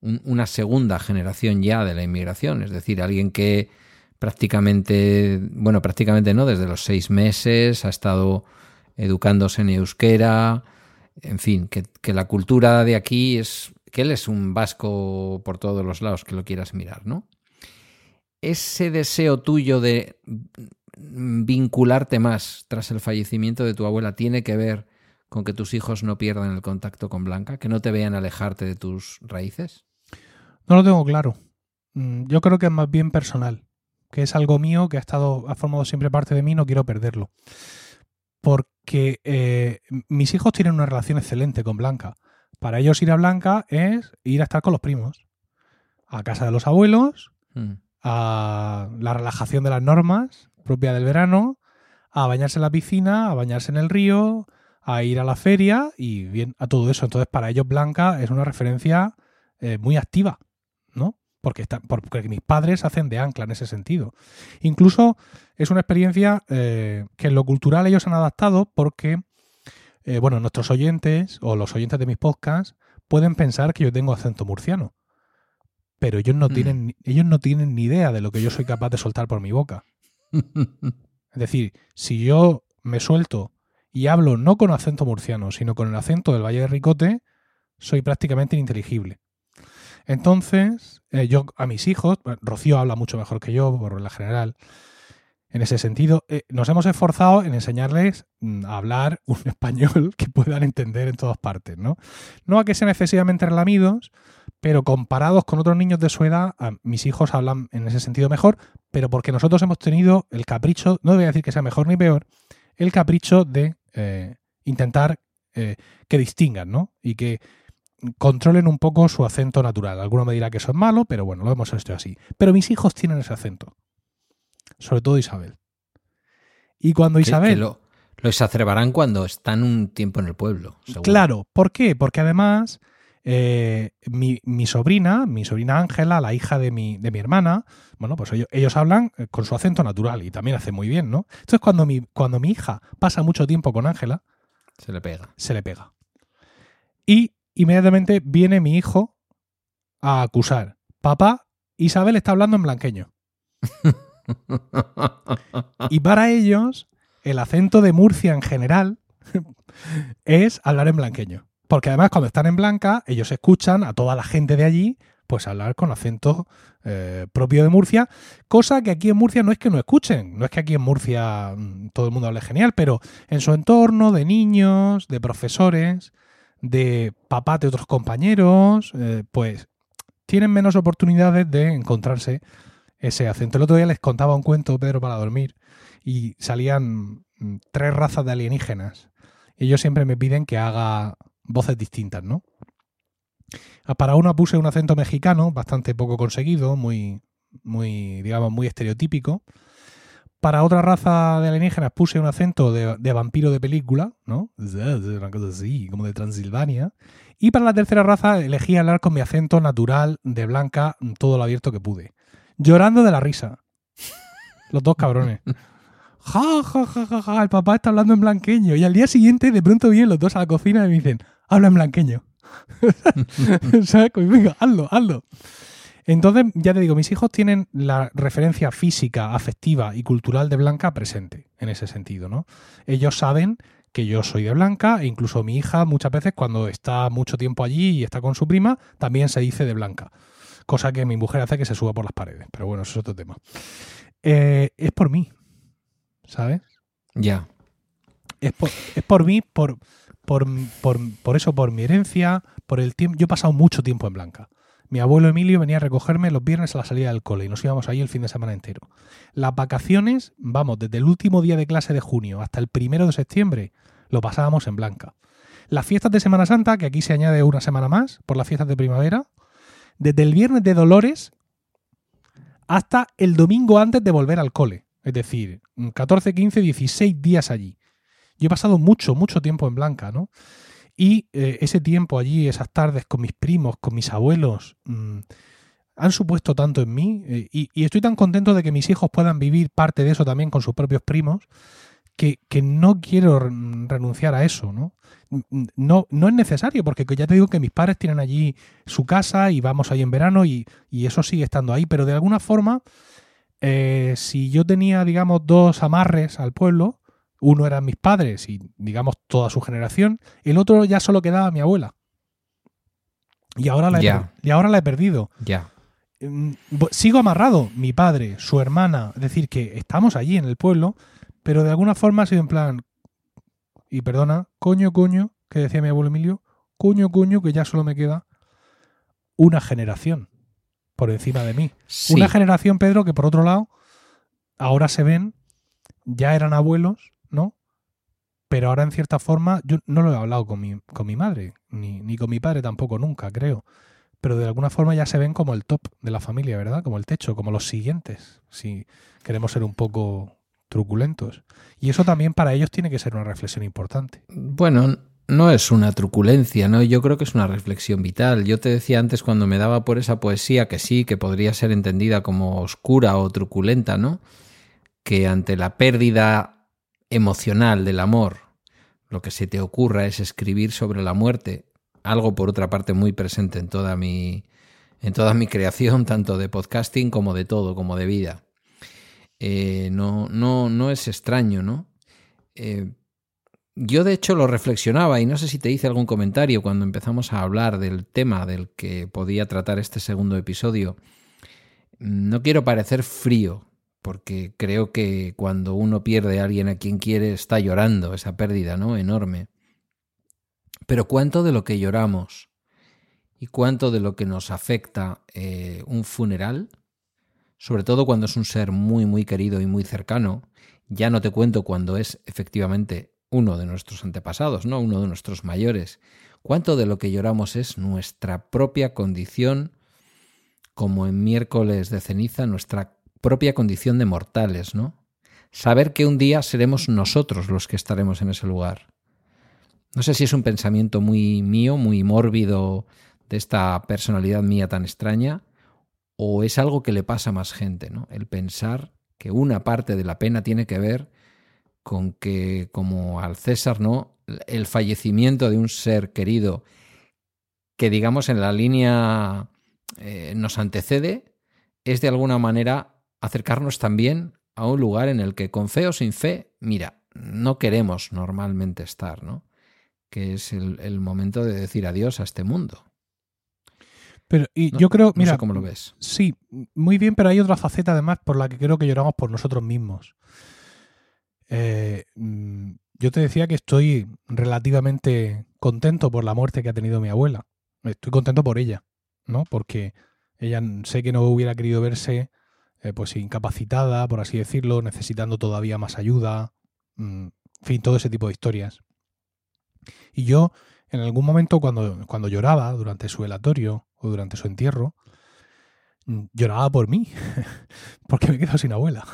Un, una segunda generación ya de la inmigración, es decir, alguien que prácticamente, bueno, prácticamente no, desde los seis meses ha estado educándose en euskera, en fin, que, que la cultura de aquí es, que él es un vasco por todos los lados que lo quieras mirar, ¿no? Ese deseo tuyo de vincularte más tras el fallecimiento de tu abuela tiene que ver con que tus hijos no pierdan el contacto con Blanca, que no te vean alejarte de tus raíces? No lo tengo claro. Yo creo que es más bien personal, que es algo mío que ha estado, ha formado siempre parte de mí, no quiero perderlo. Porque eh, mis hijos tienen una relación excelente con Blanca. Para ellos ir a Blanca es ir a estar con los primos, a casa de los abuelos, mm a la relajación de las normas propia del verano, a bañarse en la piscina, a bañarse en el río, a ir a la feria y bien, a todo eso. Entonces, para ellos Blanca es una referencia eh, muy activa, ¿no? Porque, está, porque mis padres hacen de ancla en ese sentido. Incluso es una experiencia eh, que en lo cultural ellos han adaptado porque, eh, bueno, nuestros oyentes o los oyentes de mis podcasts pueden pensar que yo tengo acento murciano pero ellos no, mm. tienen, ellos no tienen ni idea de lo que yo soy capaz de soltar por mi boca. es decir, si yo me suelto y hablo no con acento murciano, sino con el acento del Valle de Ricote, soy prácticamente ininteligible. Entonces, eh, yo a mis hijos, Rocío habla mucho mejor que yo, por la general, en ese sentido, eh, nos hemos esforzado en enseñarles mm, a hablar un español que puedan entender en todas partes, ¿no? No a que sean excesivamente relamidos, pero comparados con otros niños de su edad, mis hijos hablan en ese sentido mejor, pero porque nosotros hemos tenido el capricho, no voy a decir que sea mejor ni peor, el capricho de eh, intentar eh, que distingan, ¿no? Y que controlen un poco su acento natural. Alguno me dirá que eso es malo, pero bueno, lo hemos hecho así. Pero mis hijos tienen ese acento. Sobre todo Isabel. Y cuando Isabel... Que lo, lo exacerbarán cuando están un tiempo en el pueblo. Seguro. Claro, ¿por qué? Porque además eh, mi, mi, sobrina, mi sobrina Ángela, la hija de mi, de mi hermana, bueno, pues ellos, ellos, hablan eh, con su acento natural y también hace muy bien, ¿no? Entonces, cuando mi, cuando mi hija pasa mucho tiempo con Ángela, se le pega. Se le pega. Y inmediatamente viene mi hijo a acusar. Papá, Isabel está hablando en blanqueño. y para ellos, el acento de Murcia en general es hablar en blanqueño. Porque además cuando están en Blanca, ellos escuchan a toda la gente de allí pues hablar con acento eh, propio de Murcia, cosa que aquí en Murcia no es que no escuchen, no es que aquí en Murcia mm, todo el mundo hable genial, pero en su entorno de niños, de profesores, de papás de otros compañeros, eh, pues tienen menos oportunidades de encontrarse ese acento. El otro día les contaba un cuento, Pedro, para dormir, y salían mm, tres razas de alienígenas. Ellos siempre me piden que haga voces distintas, ¿no? Ah, para una puse un acento mexicano, bastante poco conseguido, muy, muy, digamos, muy estereotípico. para otra raza de alienígenas puse un acento de, vampiro de película, ¿no? Una cosa así, como de Transilvania. Y para la tercera raza elegí hablar con mi acento natural de blanca, todo lo abierto que pude. Llorando de la risa. Los dos cabrones. Ja, ja, ja, ja, ja, el papá está hablando en blanqueño. Y al día siguiente, de pronto vienen los dos a la cocina y me dicen, habla en blanqueño. ¿Sabes? Pues venga, hazlo, hazlo. Entonces, ya te digo, mis hijos tienen la referencia física, afectiva y cultural de Blanca presente, en ese sentido, ¿no? Ellos saben que yo soy de Blanca e incluso mi hija muchas veces cuando está mucho tiempo allí y está con su prima, también se dice de Blanca. Cosa que mi mujer hace que se suba por las paredes. Pero bueno, eso es otro tema. Eh, es por mí, ¿sabes? Ya. Es por, es por mí, por, por, por, por eso, por mi herencia, por el tiempo. Yo he pasado mucho tiempo en Blanca. Mi abuelo Emilio venía a recogerme los viernes a la salida del cole y nos íbamos ahí el fin de semana entero. Las vacaciones, vamos, desde el último día de clase de junio hasta el primero de septiembre, lo pasábamos en Blanca. Las fiestas de Semana Santa, que aquí se añade una semana más por las fiestas de primavera, desde el viernes de Dolores hasta el domingo antes de volver al cole. Es decir, 14, 15, 16 días allí. Yo he pasado mucho, mucho tiempo en Blanca, ¿no? Y eh, ese tiempo allí, esas tardes con mis primos, con mis abuelos, mmm, han supuesto tanto en mí eh, y, estoy tan contento de que mis hijos puedan vivir parte de eso también con sus propios primos, que, no quiero renunciar a eso, ¿no? No, no es necesario, porque ya te digo que mis padres tienen allí su casa y vamos ahí en verano y, y eso sigue estando ahí, pero de alguna forma, eh, si yo tenía, digamos, dos amarres al pueblo, uno eran mis padres y, digamos, toda su generación. El otro ya solo quedaba mi abuela. Y ahora la he, y ahora la he perdido. Ya. Mm, Sigo amarrado, mi padre, su hermana. Es decir, que estamos allí en el pueblo, pero de alguna forma ha sido en plan. Y perdona, coño, coño, que decía mi abuelo Emilio, coño, coño, que ya solo me queda una generación por encima de mí. Sí. Una generación, Pedro, que por otro lado, ahora se ven, ya eran abuelos. Pero ahora, en cierta forma, yo no lo he hablado con mi, con mi madre, ni, ni con mi padre tampoco, nunca, creo. Pero de alguna forma ya se ven como el top de la familia, ¿verdad? Como el techo, como los siguientes, si queremos ser un poco truculentos. Y eso también para ellos tiene que ser una reflexión importante. Bueno, no es una truculencia, ¿no? Yo creo que es una reflexión vital. Yo te decía antes cuando me daba por esa poesía que sí, que podría ser entendida como oscura o truculenta, ¿no? Que ante la pérdida emocional del amor, lo que se te ocurra es escribir sobre la muerte, algo por otra parte muy presente en toda mi en toda mi creación, tanto de podcasting como de todo, como de vida. Eh, no, no, no es extraño, ¿no? Eh, yo de hecho lo reflexionaba y no sé si te hice algún comentario cuando empezamos a hablar del tema del que podía tratar este segundo episodio. No quiero parecer frío, porque creo que cuando uno pierde a alguien a quien quiere está llorando esa pérdida, ¿no? Enorme. Pero cuánto de lo que lloramos y cuánto de lo que nos afecta eh, un funeral, sobre todo cuando es un ser muy, muy querido y muy cercano, ya no te cuento cuando es efectivamente uno de nuestros antepasados, ¿no? Uno de nuestros mayores. ¿Cuánto de lo que lloramos es nuestra propia condición, como en miércoles de ceniza, nuestra propia condición de mortales, ¿no? Saber que un día seremos nosotros los que estaremos en ese lugar. No sé si es un pensamiento muy mío, muy mórbido de esta personalidad mía tan extraña, o es algo que le pasa a más gente, ¿no? El pensar que una parte de la pena tiene que ver con que, como al César, ¿no? El fallecimiento de un ser querido que, digamos, en la línea eh, nos antecede, es de alguna manera acercarnos también a un lugar en el que, con fe o sin fe, mira, no queremos normalmente estar, ¿no? Que es el, el momento de decir adiós a este mundo. Pero y No- yo creo, No mira, sé cómo lo ves. sí, muy bien, pero hay otra faceta además por la que creo que lloramos por nosotros mismos. Eh, mm, yo te decía que estoy relativamente contento por la muerte que ha tenido mi abuela. Estoy contento por ella, ¿no? Porque ella sé que no hubiera querido verse eh, pues incapacitada, por así decirlo, necesitando todavía más ayuda, mm, en fin, todo ese tipo de historias. Y yo, en algún momento, cuando, cuando lloraba durante su velatorio o durante su entierro, mm, lloraba por mí, porque me quedo sin abuela.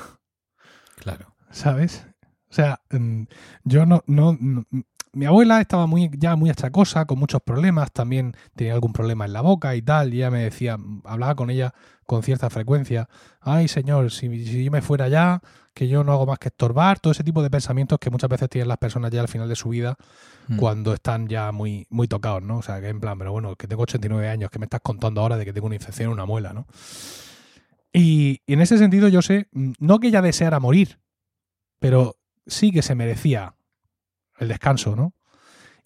Claro. ¿Sabes? O sea, mm, yo no, no, no- mi abuela estaba muy, ya muy achacosa, con muchos problemas, también tenía algún problema en la boca y tal, y ella me decía, hablaba con ella con cierta frecuencia, ay señor, si, si yo me fuera ya, que yo no hago más que estorbar, todo ese tipo de pensamientos que muchas veces tienen las personas ya al final de su vida Mm. cuando están ya muy, muy tocados, ¿no? O sea, que en plan, pero bueno, que tengo 89 años, que me estás contando ahora de que tengo una infección en una muela, ¿no? Y, y en ese sentido yo sé, mm, no que ella deseara morir, pero sí que se merecía el descanso, ¿no?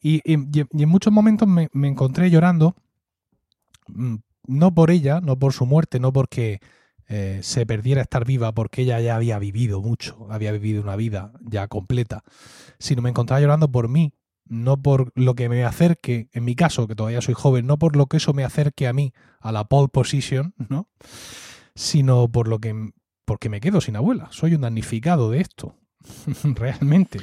Y, en muchos momentos me, me encontré llorando, mm, no por ella, no por su muerte, no porque eh, se perdiera estar viva, porque ella ya había vivido mucho, había vivido una vida ya completa, sino me encontraba llorando por mí, no por lo que me acerque, en mi caso, que todavía soy joven, no por lo que eso me acerque a mí, a la pole position, ¿no? Sino por lo que porque me quedo sin abuela. Soy un damnificado de esto. Realmente.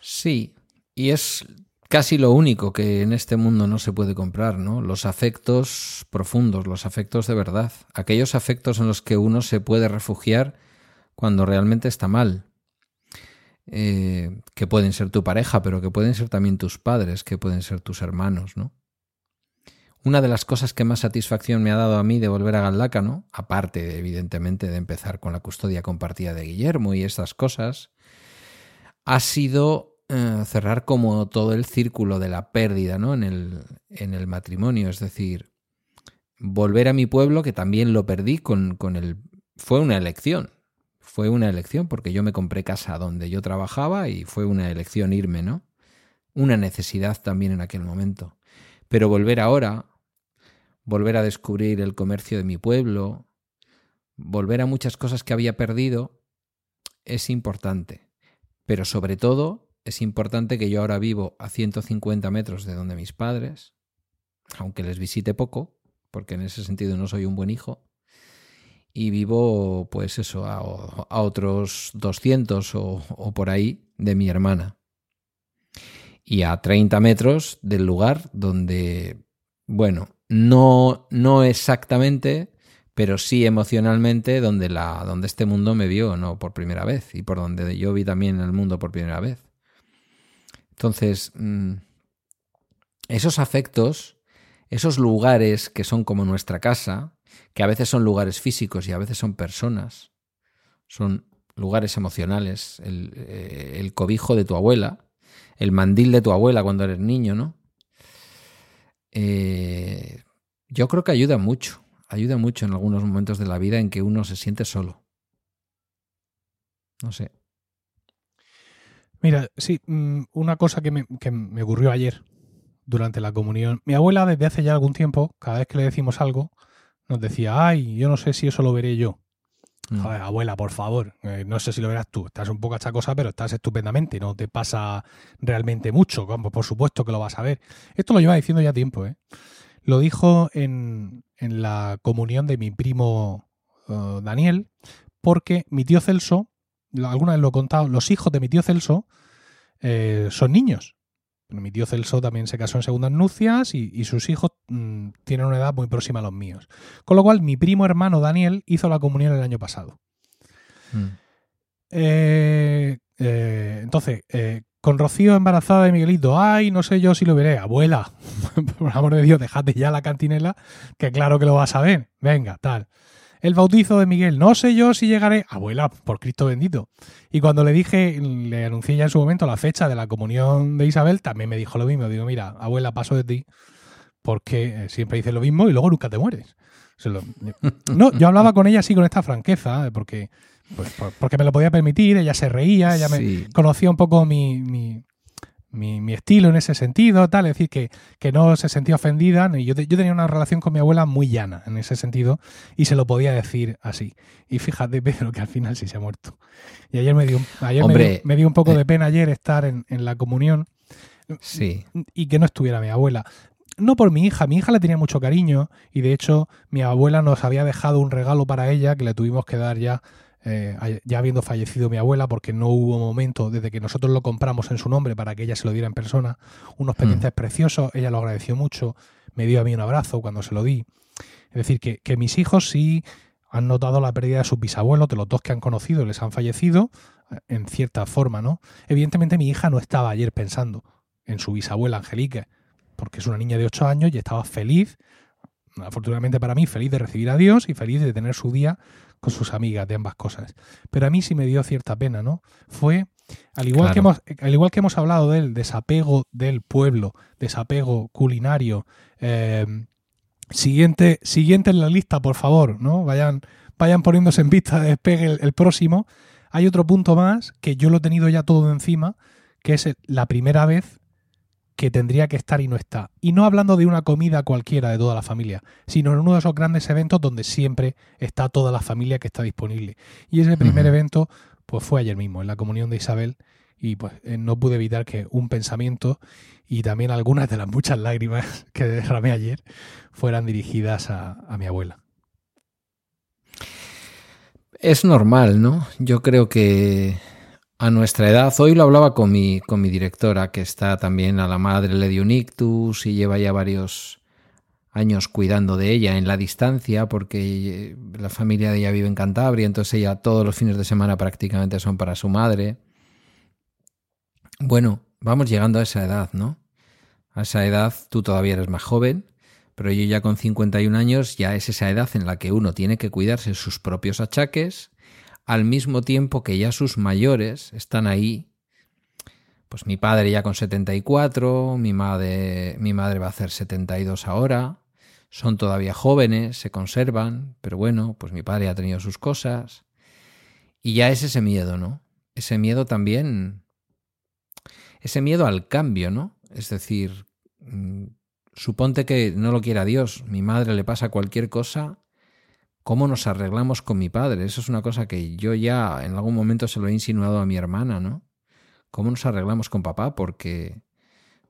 Sí, y es casi lo único que en este mundo no se puede comprar, ¿no? Los afectos profundos, los afectos de verdad, aquellos afectos en los que uno se puede refugiar cuando realmente está mal. Eh, que pueden ser tu pareja, pero que pueden ser también tus padres, que pueden ser tus hermanos, ¿no? Una de las cosas que más satisfacción me ha dado a mí de volver a Galdácano, aparte evidentemente de empezar con la custodia compartida de Guillermo y estas cosas, ha sido eh, cerrar como todo el círculo de la pérdida ¿no? en, el, en el matrimonio. Es decir, volver a mi pueblo, que también lo perdí con, con el... Fue una elección. Fue una elección porque yo me compré casa donde yo trabajaba y fue una elección irme, ¿no? Una necesidad también en aquel momento. Pero volver ahora, volver a descubrir el comercio de mi pueblo, volver a muchas cosas que había perdido, es importante. Pero sobre todo es importante que yo ahora vivo a 150 metros de donde mis padres, aunque les visite poco, porque en ese sentido no soy un buen hijo, y vivo pues eso, a, a otros 200 o, o, por ahí de mi hermana. Y a 30 metros del lugar donde, bueno, no, no exactamente, pero sí emocionalmente donde, la, donde este mundo me vio, no por primera vez, y por donde yo vi también el mundo por primera vez. Entonces, mmm, esos afectos, esos lugares que son como nuestra casa, que a veces son lugares físicos y a veces son personas, son lugares emocionales, el, eh, cobijo de tu abuela, el mandil de tu abuela cuando eres niño, ¿no? Eh, yo creo que ayuda mucho, ayuda mucho en algunos momentos de la vida en que uno se siente solo. No sé. Mira, sí, mm, una cosa que me, que me ocurrió ayer durante la comunión. Mi abuela desde hace ya algún tiempo, cada vez que le decimos algo, nos decía, ay, yo no sé si eso lo veré yo. Mm. Joder, abuela, por favor, eh, no sé si lo verás tú. Estás un poco achacosa, pero estás estupendamente. No te pasa realmente mucho. Como por supuesto que lo vas a ver. Esto lo lleva diciendo ya tiempo, ¿eh? Lo dijo en, en la comunión de mi primo uh, Daniel, porque mi tío Celso, alguna vez lo he contado, los hijos de mi tío Celso eh, son niños. Mi tío Celso también se casó en segundas nupcias y, y sus hijos mmm, tienen una edad muy próxima a los míos. Con lo cual, mi primo hermano Daniel hizo la comunión el año pasado. Mm. Eh, eh, entonces, eh, con Rocío embarazada de Miguelito, ay, no sé yo si lo veré. Abuela, por amor de Dios, dejate ya la cantinela, que claro que lo vas a ver. Venga, tal. El bautizo de Miguel, no sé yo si llegaré. Abuela, por Cristo bendito. Y cuando le dije, le anuncié ya en su momento la fecha de la comunión de Isabel, también me dijo lo mismo. Digo, mira, abuela, paso de ti, porque siempre dices lo mismo y luego nunca te mueres. No, yo hablaba con ella así con esta franqueza, porque, pues, porque me lo podía permitir, ella se reía, ella me conocía un poco mi, mi, mi- mi estilo en ese sentido, tal, es decir, que, que no se sentía ofendida. y Yo, yo tenía una relación con mi abuela muy llana en ese sentido y se lo podía decir así. Y fíjate, Pedro, que al final sí se ha muerto. Y ayer me dio, ayer me dio, me dio un poco eh. de pena ayer estar en, en la comunión Sí. y que no estuviera mi abuela. No por mi hija, mi hija le tenía mucho cariño y de hecho mi abuela nos había dejado un regalo para ella que le tuvimos que dar ya, eh, ya habiendo fallecido mi abuela porque no hubo momento desde que nosotros lo compramos en su nombre para que ella se lo diera en persona. Unos pendientes preciosos, ella lo agradeció mucho, me dio a mí un abrazo cuando se lo di. Es decir, que, que mis hijos sí, han notado la pérdida de sus bisabuelos, de los dos que han conocido, les han fallecido, eh, en cierta forma, ¿no? Evidentemente mi hija no estaba ayer pensando en su bisabuela Angelique, porque es una niña de 8 años y estaba feliz, afortunadamente para mí, feliz de recibir a Dios y feliz de tener su día con sus amigas de ambas cosas. Pero a mí sí me dio cierta pena, ¿no? Fue, al igual, que, hemos, al igual que hemos hablado del desapego del pueblo, desapego culinario, eh, siguiente, siguiente en la lista, por favor, ¿no? Vayan, vayan poniéndose en vista de despegue el, el próximo. Hay otro punto más que yo lo he tenido ya todo encima, que es la primera vez que tendría que estar y no está. Y no hablando de una comida cualquiera de toda la familia, sino en uno de esos grandes eventos donde siempre está toda la familia que está disponible. Y ese primer evento pues fue ayer mismo, en la comunión de Isabel, y pues eh, no pude evitar que un pensamiento y también algunas de las muchas lágrimas que derramé ayer fueran dirigidas a, a mi abuela. Es normal, ¿no? Yo creo que a nuestra edad, hoy lo hablaba con mi, con mi directora, que está también a la madre, le dio un ictus y lleva ya varios años cuidando de ella en la distancia, porque la familia de ella vive en Cantabria, entonces ella todos los fines de semana prácticamente son para su madre. Bueno, vamos llegando a esa edad, ¿no? A esa edad tú todavía eres más joven, pero yo ya con 51 años ya es esa edad en la que uno tiene que cuidarse sus propios achaques, al mismo tiempo que ya sus mayores están ahí. Pues mi padre ya con 74, mi madre, mi madre va a hacer 72 ahora, son todavía jóvenes, se conservan, pero bueno, pues mi padre ha tenido sus cosas. Y ya es ese miedo, ¿no? Ese miedo también, ese miedo al cambio, ¿no? Es decir, mm, suponte que no lo quiera Dios, mi madre le pasa cualquier cosa, ¿cómo nos arreglamos con mi padre? Eso es una cosa que yo ya en algún momento se lo he insinuado a mi hermana, ¿no? ¿Cómo nos arreglamos con papá? Porque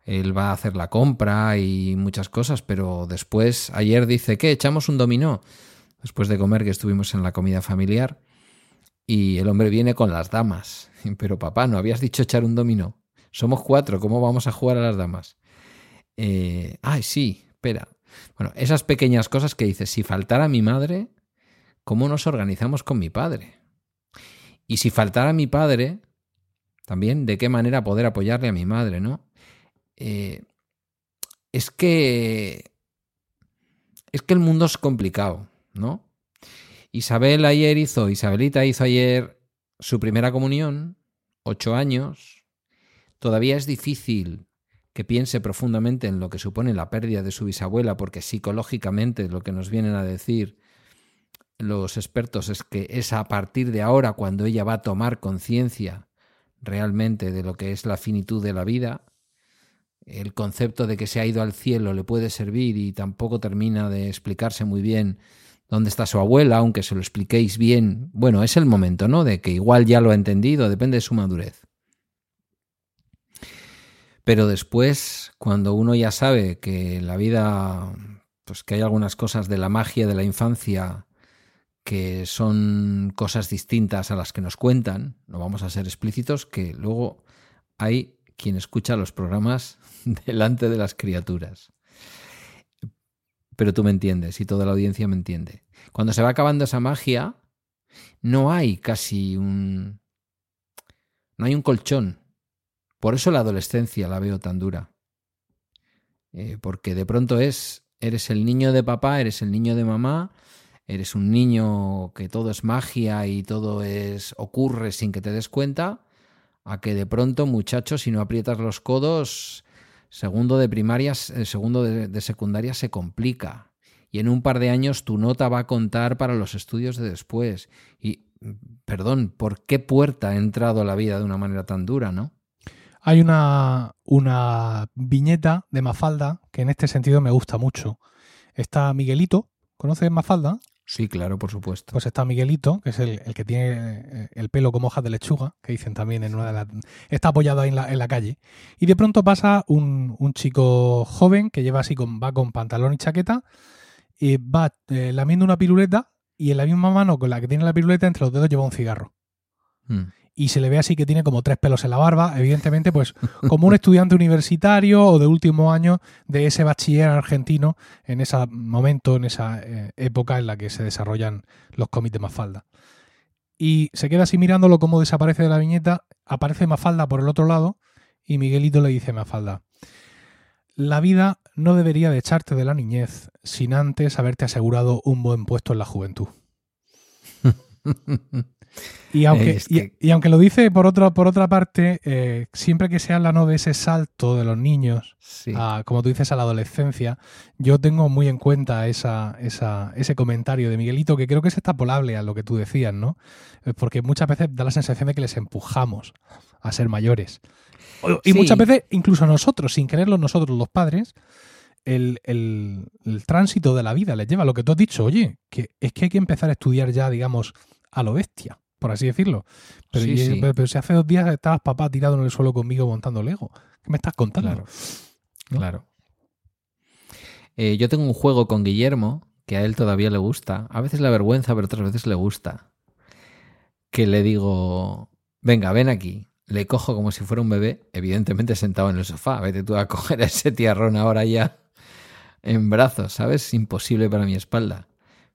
él va a hacer la compra y muchas cosas, pero después, ayer dice, ¿qué? ¿Echamos un dominó? Después de comer que estuvimos en la comida familiar y el hombre viene con las damas. Pero papá, ¿no habías dicho echar un dominó? Somos cuatro, ¿cómo vamos a jugar a las damas? Eh, ay, sí, espera. Bueno, esas pequeñas cosas que dices, si faltara mi madre, ¿cómo nos organizamos con mi padre? Y si faltara mi padre, también de qué manera poder apoyarle a mi madre, ¿no? Eh, es que. Es que el mundo es complicado, ¿no? Isabel ayer hizo, Isabelita hizo ayer su primera comunión, ocho años. Todavía es difícil que piense profundamente en lo que supone la pérdida de su bisabuela, porque psicológicamente lo que nos vienen a decir los expertos es que es a partir de ahora cuando ella va a tomar conciencia realmente de lo que es la finitud de la vida. El concepto de que se ha ido al cielo le puede servir y tampoco termina de explicarse muy bien dónde está su abuela, aunque se lo expliquéis bien. Bueno, es el momento, ¿no? De que igual ya lo ha entendido, depende de su madurez. Pero después, cuando uno ya sabe que la vida, pues que hay algunas cosas de la magia de la infancia que son cosas distintas a las que nos cuentan, no vamos a ser explícitos, que luego hay quien escucha los programas delante de las criaturas. Pero tú me entiendes y toda la audiencia me entiende. Cuando se va acabando esa magia, no hay casi un... no hay un colchón. Por eso la adolescencia la veo tan dura. Eh, porque de pronto es, eres el niño de papá, eres el niño de mamá, eres un niño que todo es magia y todo es ocurre sin que te des cuenta, a que de pronto, muchacho, si no aprietas los codos, segundo de primaria, segundo de, de, secundaria se complica. Y en un par de años tu nota va a contar para los estudios de después. Y, perdón, ¿por qué puerta ha entrado a la vida de una manera tan dura, no? Hay una, una viñeta de Mafalda que en este sentido me gusta mucho. Está Miguelito, ¿conoces Mafalda? Sí, claro, por supuesto. Pues está Miguelito, que es el, el, que tiene el pelo como hojas de lechuga, que dicen también en una de las... Está apoyado ahí en la, en la calle. Y de pronto pasa un, un, chico joven que lleva así con, va con pantalón y chaqueta, y va eh, lamiendo una piruleta, y en la misma mano con la que tiene la piruleta, entre los dedos lleva un cigarro. Mm. Y se le ve así que tiene como tres pelos en la barba, evidentemente, pues como un estudiante universitario o de último año de ese bachiller argentino en ese momento, en esa eh, época en la que se desarrollan los cómics de Mafalda. Y se queda así mirándolo como desaparece de la viñeta, aparece Mafalda por el otro lado y Miguelito le dice a Mafalda, la vida no debería de echarte de la niñez sin antes haberte asegurado un buen puesto en la juventud. Y aunque, y, aunque lo dice por, otro, por otra parte, eh, siempre que se habla ¿no? de ese salto de los niños, como tú dices, a la adolescencia, yo tengo muy en cuenta esa, esa, ese comentario de Miguelito, que creo que es extrapolable a lo que tú decías, ¿no? Eh, porque muchas veces da la sensación de que les empujamos a ser mayores. Y muchas veces, incluso nosotros, sin quererlo nosotros, los padres, el, el, el, tránsito de la vida les lleva a lo que tú has dicho, oye, que es que hay que empezar a estudiar ya, digamos, a lo bestia, por así decirlo. Pero, pero, si hace dos días estabas papá tirado en el suelo conmigo montando Lego, ¿qué me estás contando? Claro. claro. Eh, yo tengo un juego con Guillermo que a él todavía le gusta. A veces le vergüenza, pero otras veces le gusta. Que le digo, venga, ven aquí. Le cojo como si fuera un bebé, evidentemente sentado en el sofá. Vete tú a coger a ese tiarrón ahora ya en brazos, ¿sabes? Imposible para mi espalda.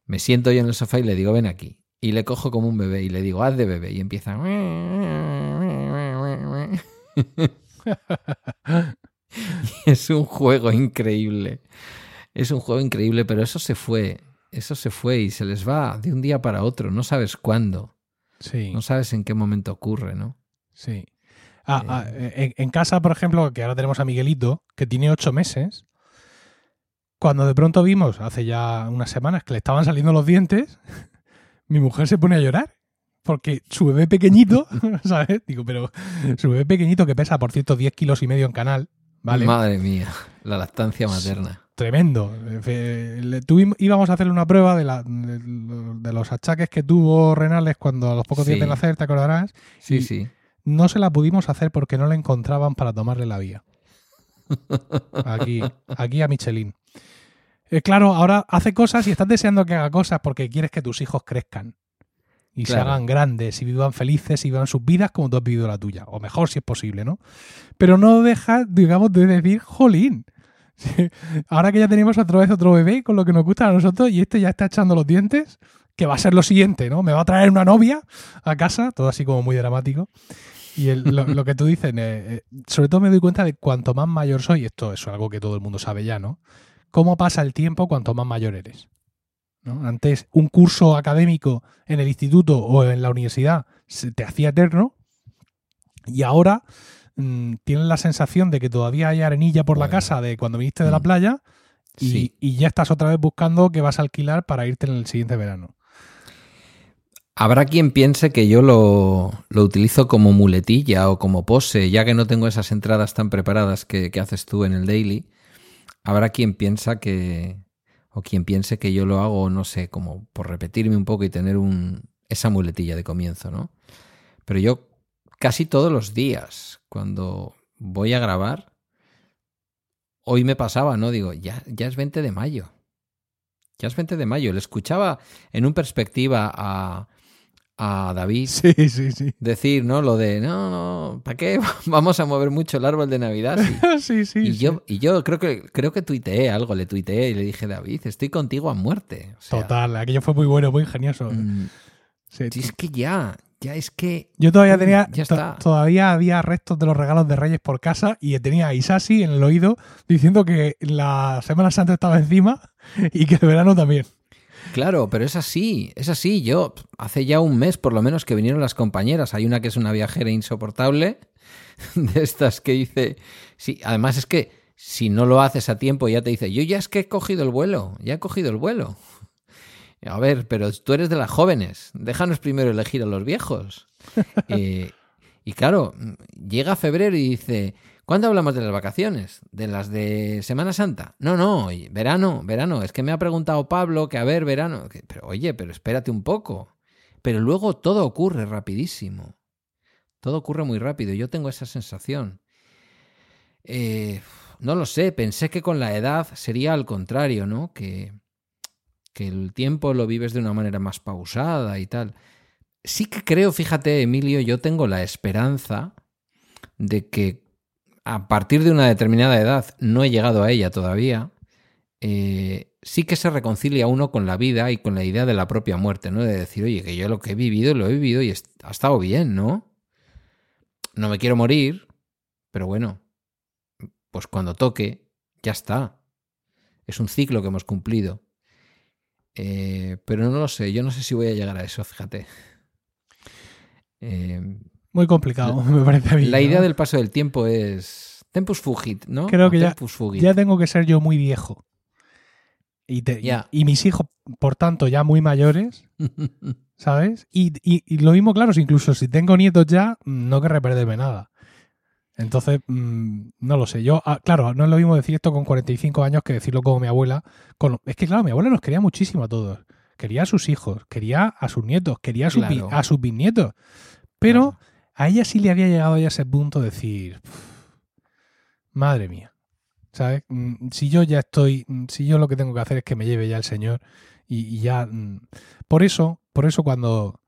Me siento yo en el sofá y le digo, ven aquí y le cojo como un bebé y le digo, haz de bebé. Y empieza. es un juego increíble. Es un juego increíble, pero eso se fue. Eso se fue y se les va de un día para otro. No sabes cuándo. Sí. No sabes en qué momento ocurre, ¿no? Sí. Ah, ah, eh. en, casa, por ejemplo, que ahora tenemos a Miguelito, que tiene ocho meses, cuando de pronto vimos, hace ya unas semanas, que le estaban saliendo los dientes, mi mujer se pone a llorar. Porque su bebé pequeñito, ¿sabes? Digo, pero su bebé pequeñito que pesa, por cierto, 10 kilos y medio en canal, ¿vale? Madre mía, la lactancia materna. Tremendo. íbamos a hacerle una prueba de, la, de, los achaques que tuvo renales cuando a los pocos días de nacer, ¿te acordarás? Sí, sí. No se la pudimos hacer porque no la encontraban para tomarle la vía. Aquí, aquí a Michelin. Eh, claro, ahora hace cosas y estás deseando que haga cosas porque quieres que tus hijos crezcan y se hagan grandes y vivan felices y vivan sus vidas como tú has vivido la tuya, o mejor si es posible, ¿no? Pero no deja, digamos, de decir, jolín. Ahora que ya tenemos otra vez otro bebé con lo que nos gusta a nosotros y este ya está echando los dientes, que va a ser lo siguiente, ¿no? Me va a traer una novia a casa, todo así como muy dramático. Y lo, que tú dices, eh, eh, sobre todo me doy cuenta de cuanto más mayor soy, esto es algo que todo el mundo sabe ya, ¿no? Cómo pasa el tiempo cuanto más mayor eres. Antes, un curso académico en el instituto o en la universidad se te hacía eterno y ahora mm, tienes la sensación de que todavía hay arenilla por la casa de cuando viniste de la mm. playa y, ya estás otra vez buscando que vas a alquilar para irte en el siguiente verano. Habrá quien piense que yo lo, utilizo como muletilla o como pose, ya que no tengo esas entradas tan preparadas que haces tú en el daily Habrá quien piensa que, o quien piense que yo lo hago, no sé, como por repetirme un poco y tener un, esa muletilla de comienzo, ¿no? Pero yo casi todos los días, cuando voy a grabar, hoy me pasaba, ¿no? Digo, ya, ya es 20 de mayo. Ya es 20 de mayo. Le escuchaba en un perspectiva a, a David sí, sí, sí. decir, ¿no? Lo de, no, no, ¿para qué vamos a mover mucho el árbol de Navidad? Sí, sí, y, Yo, y yo creo que, creo que tuiteé algo, le tuiteé y le dije, David, estoy contigo a muerte. Total, aquello fue muy bueno, muy ingenioso. Mm, es que ya, ya es que... Yo todavía tenía, ya está. todavía había restos de los regalos de Reyes por casa y tenía a Isasi en el oído diciendo que la Semana Santa estaba encima y que el verano también. Claro, pero es así, es así. Yo, hace ya un mes por lo menos que vinieron las compañeras. Hay una que es una viajera insoportable, de estas que dice, sí, además es que si no lo haces a tiempo ya te dice, yo ya es que he cogido el vuelo, ya he cogido el vuelo. A ver, pero tú eres de las jóvenes, déjanos primero elegir a los viejos. Eh, y claro, llega febrero y dice, ¿Cuándo hablamos de las vacaciones? ¿De las de Semana Santa? No, no, verano, verano. Es que me ha preguntado Pablo que a ver, verano. Pero oye, pero espérate un poco. Pero luego todo ocurre rapidísimo. Todo ocurre muy rápido. Yo tengo esa sensación. Eh, no lo sé, pensé que con la edad sería al contrario, ¿no? Que, que el tiempo lo vives de una manera más pausada y tal. sí que creo, fíjate, Emilio, yo tengo la esperanza de que a partir de una determinada edad, no he llegado a ella todavía, eh, sí que se reconcilia uno con la vida y con la idea de la propia muerte, ¿no? De decir, oye, que yo lo que he vivido, lo he vivido y ha estado bien, ¿no? No me quiero morir, pero bueno, pues cuando toque, ya está. Es un ciclo que hemos cumplido. Eh, pero no lo sé, yo no sé si voy a llegar a eso, fíjate. Eh, Muy complicado, me parece a mí. La idea del paso del tiempo es tempus fugit, ¿no? Creo que ya, ya tengo que ser yo muy viejo. Y, y, mis hijos, por tanto, ya muy mayores, ¿sabes? Y, y, lo mismo, claro, incluso si tengo nietos ya, no querré perderme nada. Entonces, mm, no lo sé. Yo, ah, claro, no es lo mismo decir esto con 45 años que decirlo como mi abuela. es que, claro, mi abuela nos quería muchísimo a todos. Quería a sus hijos, quería a sus nietos, quería a sus, a sus bisnietos. Pero a ella sí le había llegado ya ese punto de decir, madre mía, ¿sabes? Mm, si yo ya estoy, mm, si yo lo que tengo que hacer es que me lleve ya el Señor y, ya... Por eso, por eso cuando,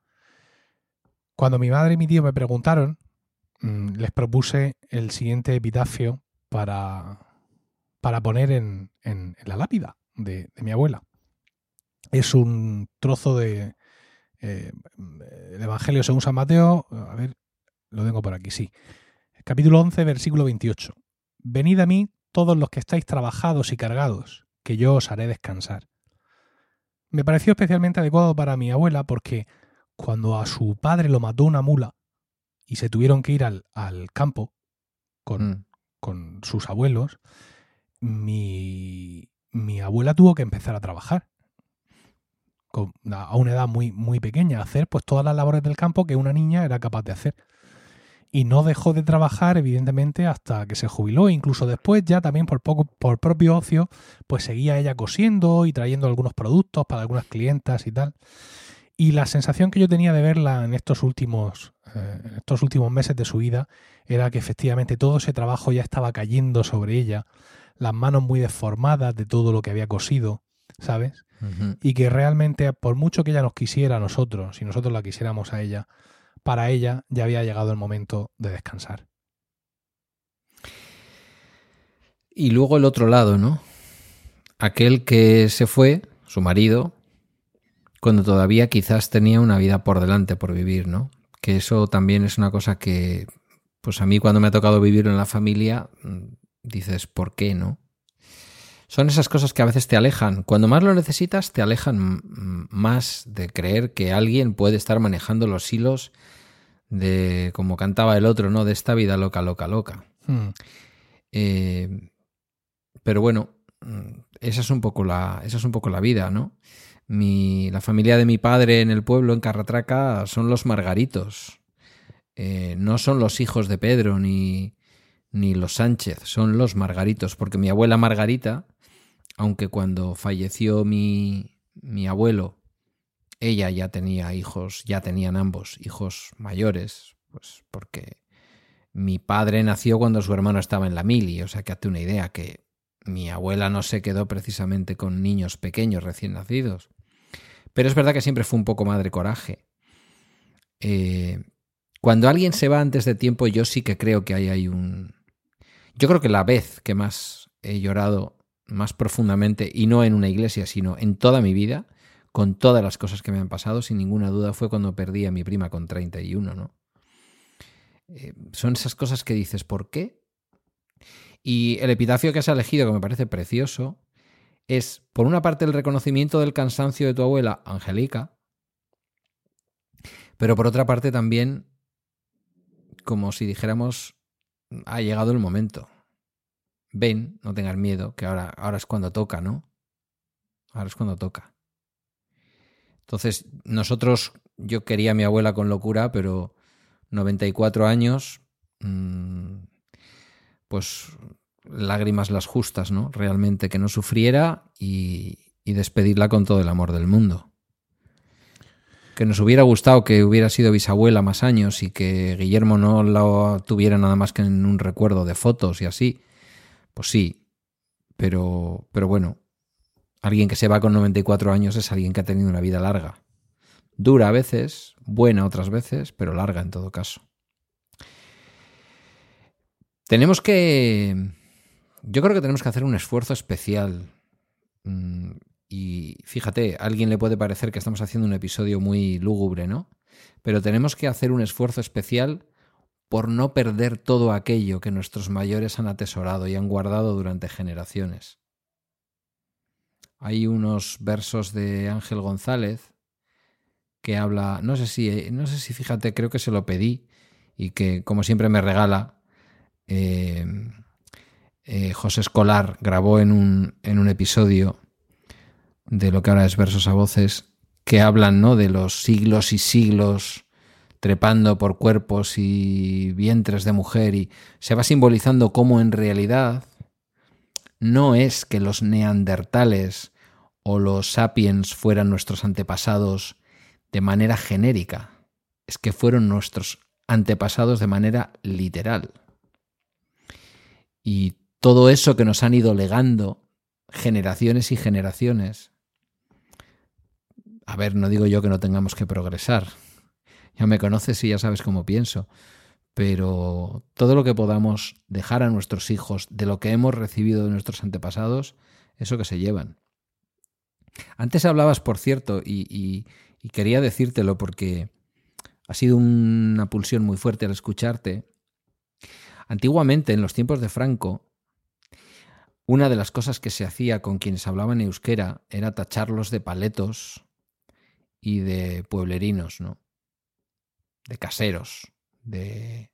cuando mi madre y mi tío me preguntaron, Mm, les propuse el siguiente epitafio para, para poner en, la lápida de, mi abuela. Es un trozo de eh, el Evangelio según San Mateo. A ver, lo tengo por aquí, sí. Capítulo 11, versículo 28. Venid a mí todos los que estáis trabajados y cargados, que yo os haré descansar. Me pareció especialmente adecuado para mi abuela porque cuando a su padre lo mató una mula, y se tuvieron que ir al, campo con, mm. con, sus abuelos, mi, mi, abuela tuvo que empezar a trabajar con, a una edad muy, muy pequeña, a hacer pues todas las labores del campo que una niña era capaz de hacer. Y no dejó de trabajar, evidentemente, hasta que se jubiló. Incluso después, ya también por, poco, por propio ocio, pues seguía ella cosiendo y trayendo algunos productos para algunas clientas y tal. Y la sensación que yo tenía de verla en estos últimos, eh, estos últimos meses de su vida era que efectivamente todo ese trabajo ya estaba cayendo sobre ella, las manos muy deformadas de todo lo que había cosido, ¿sabes? Y que realmente, por mucho que ella nos quisiera a nosotros, si nosotros la quisiéramos a ella, para ella ya había llegado el momento de descansar. Y luego el otro lado, ¿no? Aquel que se fue, su marido, cuando todavía quizás tenía una vida por delante por vivir, ¿no? Que eso también es una cosa que, pues a mí cuando me ha tocado vivir en la familia, mm, dices, ¿por qué no? Son esas cosas que a veces te alejan. Cuando más lo necesitas, te alejan más de creer que alguien puede estar manejando los hilos de, como cantaba el otro, ¿no? De esta vida loca, loca, loca. Hmm. Eh, pero bueno, mm, esa es un poco la, esa es un poco la vida, ¿no? Mi, la familia de mi padre en el pueblo, en Carratraca, son los Margaritos. Eh, no son los hijos de Pedro ni, ni los Sánchez, son los Margaritos, porque mi abuela Margarita, aunque cuando falleció mi, mi abuelo, ella ya tenía hijos, ya tenían ambos hijos mayores, pues porque mi padre nació cuando su hermano estaba en la mili, o sea que hazte una idea que mi abuela no se quedó precisamente con niños pequeños recién nacidos. Pero es verdad que siempre fue un poco madre coraje. Eh, cuando alguien se va antes de tiempo, yo sí que creo que hay, hay un... Yo creo que la vez que más he llorado más profundamente, y no en una iglesia, sino en toda mi vida, con todas las cosas que me han pasado, sin ninguna duda, fue cuando perdí a mi prima con 31, ¿no? Eh, son esas cosas que dices, ¿por qué? Y el epitafio que has elegido, que me parece precioso, es, por una parte, el reconocimiento del cansancio de tu abuela, Angélica, pero por otra parte también, como si dijéramos, ha llegado el momento. Ven, no tengas miedo, que ahora, ahora es cuando toca, ¿no? Ahora es cuando toca. Entonces, nosotros, yo quería a mi abuela con locura, pero 94 años, mm, pues lágrimas las justas, ¿no? Realmente que no sufriera y, despedirla con todo el amor del mundo. Que nos hubiera gustado que hubiera sido bisabuela más años y que Guillermo no la tuviera nada más que en un recuerdo de fotos y así. Pues sí, pero, pero bueno, alguien que se va con 94 años es alguien que ha tenido una vida larga. Dura a veces, buena otras veces, pero larga en todo caso. Tenemos que... Yo creo que tenemos que hacer un esfuerzo especial. Mm, y fíjate, a alguien le puede parecer que estamos haciendo un episodio muy lúgubre, ¿no? Pero tenemos que hacer un esfuerzo especial por no perder todo aquello que nuestros mayores han atesorado y han guardado durante generaciones. Hay unos versos de Ángel González que habla, no sé si, no sé si fíjate, creo que se lo pedí y que como siempre me regala, eh, eh, José Escolar grabó en un, en un episodio de lo que ahora es versos a voces que hablan ¿no? de los siglos y siglos trepando por cuerpos y vientres de mujer y se va simbolizando cómo en realidad no es que los neandertales o los sapiens fueran nuestros antepasados de manera genérica, es que fueron nuestros antepasados de manera literal. Y todo eso que nos han ido legando generaciones y generaciones, a ver, no digo yo que no tengamos que progresar, ya me conoces y ya sabes cómo pienso. Pero todo lo que podamos dejar a nuestros hijos de lo que hemos recibido de nuestros antepasados, eso que se llevan. Antes hablabas, por cierto, y, quería decírtelo porque ha sido una pulsión muy fuerte al escucharte. Antiguamente, en los tiempos de Franco, una de las cosas que se hacía con quienes hablaban euskera era tacharlos de paletos y de pueblerinos, ¿no? de caseros, de...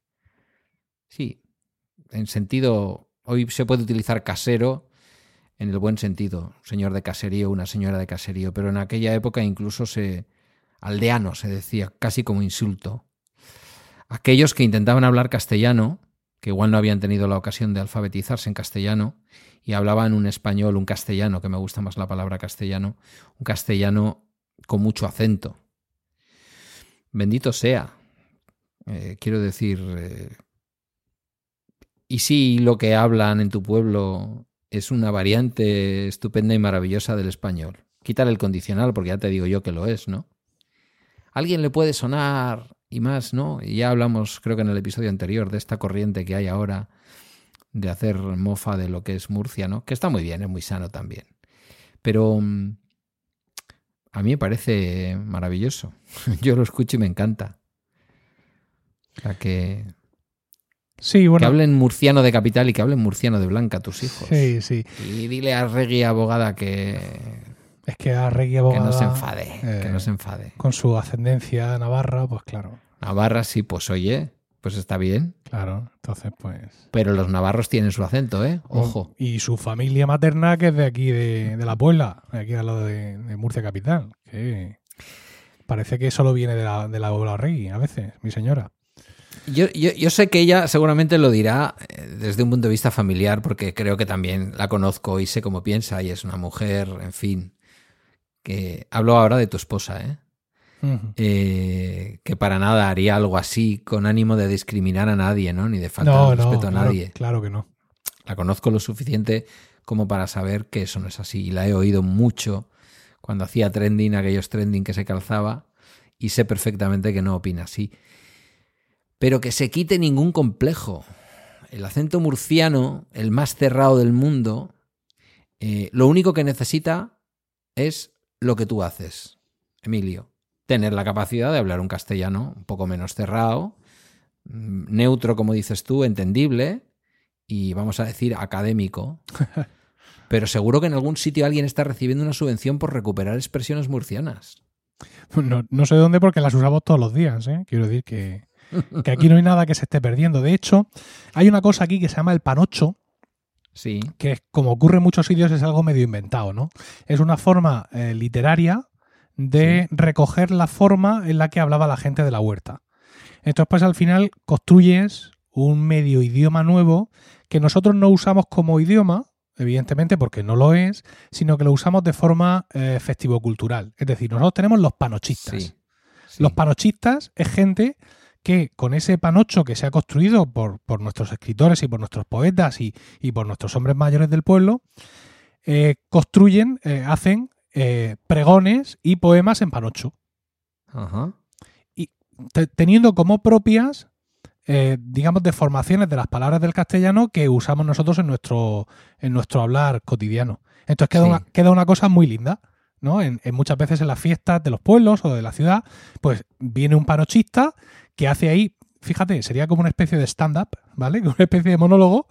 Sí, en sentido, hoy se puede utilizar casero en el buen sentido, señor de caserío, una señora de caserío, pero en aquella época incluso se... aldeano se decía, casi como insulto. Aquellos que intentaban hablar castellano, que igual no habían tenido la ocasión de alfabetizarse en castellano, y hablaban un español, un castellano, que me gusta más la palabra castellano, un castellano con mucho acento. Bendito sea, eh, quiero decir, eh, y si lo que hablan en tu pueblo es una variante estupenda y maravillosa del español, quítale el condicional porque ya te digo yo que lo es, ¿no? alguien le puede sonar y más, ¿no? Ya hablamos, creo que en el episodio anterior, de esta corriente que hay ahora de hacer mofa de lo que es Murcia, ¿no? Que está muy bien, es muy sano también. Pero mm, a mí me parece maravilloso. Yo lo escucho y me encanta. O sea que. Sí, bueno. Que hablen murciano de capital y que hablen murciano de blanca tus hijos. Sí, sí. Y dile a Regui abogada que. Es que a Regui abogada. Que no se enfade. que no se eh, enfade. Con su ascendencia navarra, pues claro. Navarra sí, pues oye, pues está bien. Claro, entonces pues. Pero los navarros tienen su acento, ¿eh? Ojo. Y su familia materna, que es de aquí, de, la Puebla, de aquí al lado de, Murcia Capital. Que parece que solo viene de la, de la a veces, mi señora. Yo, yo, sé que ella seguramente lo dirá eh, desde un punto de vista familiar, porque creo que también la conozco y sé cómo piensa, y es una mujer, en fin. Que hablo ahora de tu esposa, ¿eh? eh que para nada haría algo así con ánimo de discriminar a nadie, ¿no? Ni de faltar respeto a nadie. Claro que no. La conozco lo suficiente como para saber que eso no es así. Y la he oído mucho cuando hacía trending, aquellos trending que se calzaba, y sé perfectamente que no opina así pero que se quite ningún complejo. El acento murciano, el más cerrado del mundo, eh, lo único que necesita es lo que tú haces, Emilio. Tener la capacidad de hablar un castellano un poco menos cerrado, mm, neutro, como dices tú, entendible y vamos a decir académico. Pero seguro que en algún sitio alguien está recibiendo una subvención por recuperar expresiones murcianas. No, no sé dónde porque las usamos todos los días, ¿eh? Quiero decir que que aquí no hay nada que se esté perdiendo. De hecho, hay una cosa aquí que se llama el panocho, Sí. Que como ocurre en muchos sitios es algo medio inventado, ¿no? Es una forma eh, literaria de recoger la forma en la que hablaba la gente de la huerta. Entonces, pues al final construyes un medio idioma nuevo que nosotros no usamos como idioma, evidentemente porque no lo es, sino que lo usamos de forma eh, festivo-cultural. Es decir, nosotros tenemos los panochistas. Los panochistas es gente que con ese panocho que se ha construido por, nuestros escritores y por nuestros poetas y, por nuestros hombres mayores del pueblo, eh, construyen, eh, hacen eh, pregones y poemas en panocho. Ajá. te- teniendo como propias, digamos, deformaciones de las palabras del castellano que usamos nosotros en nuestro, en nuestro hablar cotidiano. Entonces queda, Sí. una, queda una cosa muy linda. ¿no? En, en muchas veces en las fiestas de los pueblos o de la ciudad, pues viene un panochista que hace ahí, fíjate, sería como una especie de stand-up, ¿vale? Una especie de monólogo.